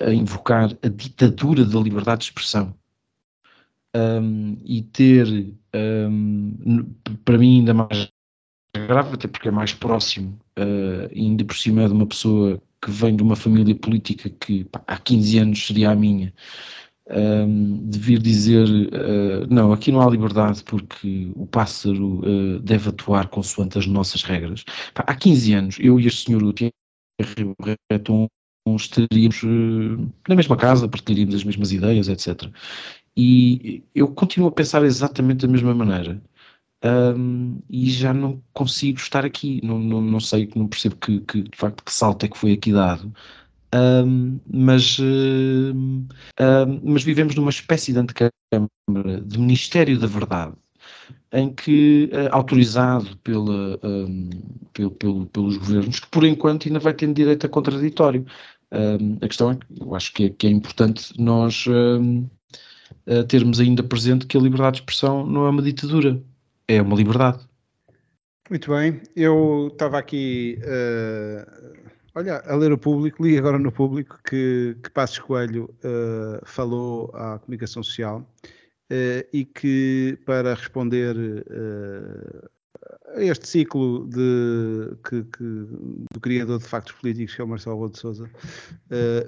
a invocar a ditadura da liberdade de expressão. Hum, e ter, hum, para mim, ainda mais grave, até porque é mais próximo, uh, ainda por cima de uma pessoa que vem de uma família política que pá, há 15 anos seria a minha, um, de vir dizer uh, não, aqui não há liberdade porque o pássaro uh, deve atuar consoante as nossas regras. Pá, há 15 anos, eu e este senhor Thierry Breton estaríamos na mesma casa, partilharíamos as mesmas ideias, etc. E eu continuo a pensar exatamente da mesma maneira um, e já não consigo estar aqui, não, não, não sei, não percebo que, que, de facto que salto é que foi aqui dado. Um, mas, mas vivemos numa espécie de antecâmara, de Ministério da Verdade, em que, uh, autorizado pela, pelo, pelo, pelos governos, que por enquanto ainda vai tendo direito a contraditório. a questão é que eu acho que é, que é importante nós uh, termos ainda presente que a liberdade de expressão não é uma ditadura, é uma liberdade. Muito bem, eu estava aqui, uh, olha, a ler o público, li agora no público que, que Passos Coelho uh, falou à comunicação social uh, e que para responder a este ciclo de, que, que, do criador de factos políticos, que é o Marcelo Rebelo de Sousa,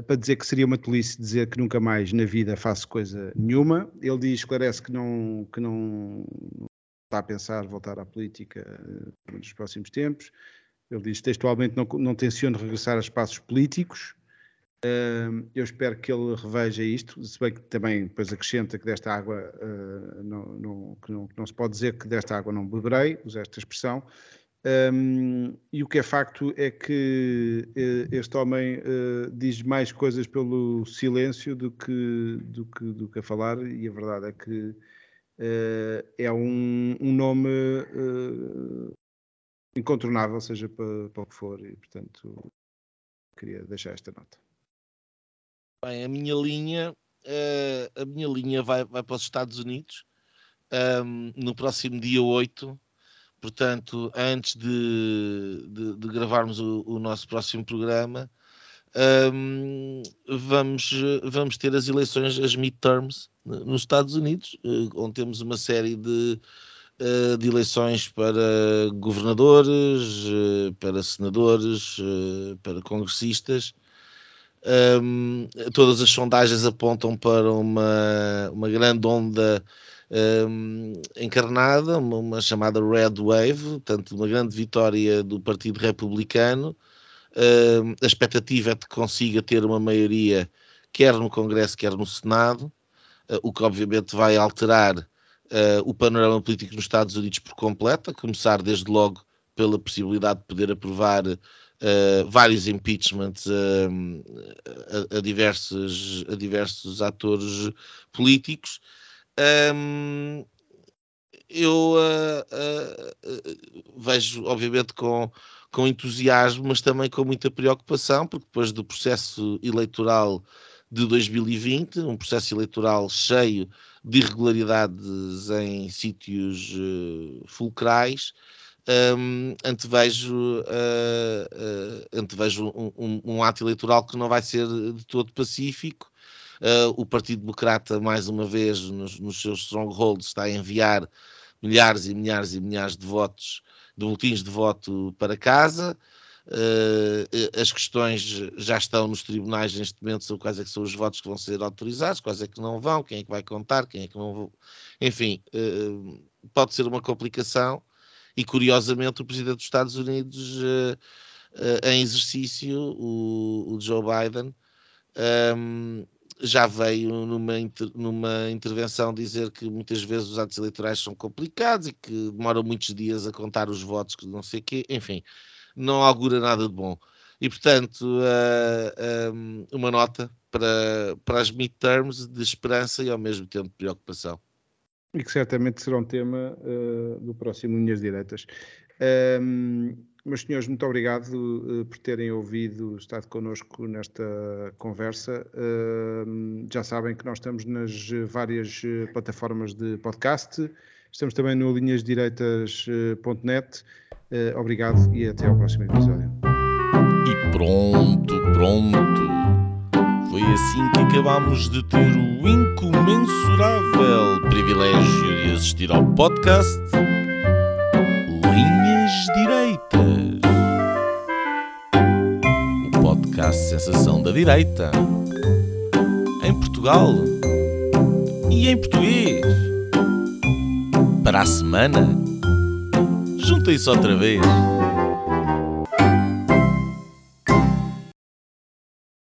para dizer que seria uma tolice dizer que nunca mais na vida faço coisa nenhuma. Ele diz, esclarece que não, que não está a pensar voltar à política eh, nos próximos tempos. Ele diz textualmente: não, não tenciono regressar a espaços políticos. Uh, eu espero que ele reveja isto, se bem que também depois acrescenta que desta água uh, não, não, que não, que não, se pode dizer que desta água não beberei, usa esta expressão. Um, e o que é facto é que este homem uh, diz mais coisas pelo silêncio do que, do, que, do que a falar, e a verdade é que uh, é um, um nome incontornável, seja para, para o que for, e portanto queria deixar esta nota. Bem, a minha linha, uh, a minha linha vai, vai para os Estados Unidos um, no próximo dia 8. Portanto, antes de, de, de gravarmos o, o, nosso próximo programa, um, vamos, vamos ter as eleições, as midterms, nos Estados Unidos, eh, onde temos uma série de, eh, de eleições para governadores, para senadores, para congressistas. Um, todas as sondagens apontam para uma, uma grande onda um, encarnada, uma, uma, chamada Red Wave, portanto, uma grande vitória do Partido Republicano. Um, a expectativa é que consiga ter uma maioria, quer no Congresso, quer no Senado, uh, o que obviamente vai alterar uh, o panorama político nos Estados Unidos por completo, a começar desde logo pela possibilidade de poder aprovar uh, vários impeachments a, a, diversos, a diversos atores políticos. Um, eu uh, uh, vejo, obviamente, com, com entusiasmo, mas também com muita preocupação, porque depois do processo eleitoral de 2020, um processo eleitoral cheio de irregularidades em sítios uh, fulcrais, um, antevejo, uh, antevejo um, um, um ato eleitoral que não vai ser de todo pacífico Uh, o Partido Democrata, mais uma vez, nos, nos, seus strongholds, está a enviar milhares e milhares e milhares de votos, de boletins de voto para casa. Uh, as questões já estão nos tribunais neste momento sobre quais é que são os votos que vão ser autorizados, quais é que não vão, quem é que vai contar, quem é que não vão. Enfim, uh, pode ser uma complicação. E curiosamente, o Presidente dos Estados Unidos, em exercício, o, o Joe Biden, um, já veio numa, inter, numa intervenção dizer que muitas vezes os atos eleitorais são complicados e que demoram muitos dias a contar os votos, que não sei o quê, enfim, não augura nada de bom. E, portanto, uh, um, uma nota para, para as midterms de esperança e ao mesmo tempo de preocupação. E que certamente será um tema uh, do próximo Linhas Diretas. Um, meus senhores, muito obrigado uh, por terem ouvido, estado connosco nesta conversa. Uh, já sabem que nós estamos nas várias eh, plataformas de podcast. Estamos também no linhasdireitas.net. Uh, obrigado e até ao próximo episódio. E pronto, pronto. Foi assim que acabámos de ter o incomensurável privilégio de assistir ao podcast Linhas Direitas. podcast Sensação da Direita. Em Portugal e em português. Para a semana, juntem-se outra vez.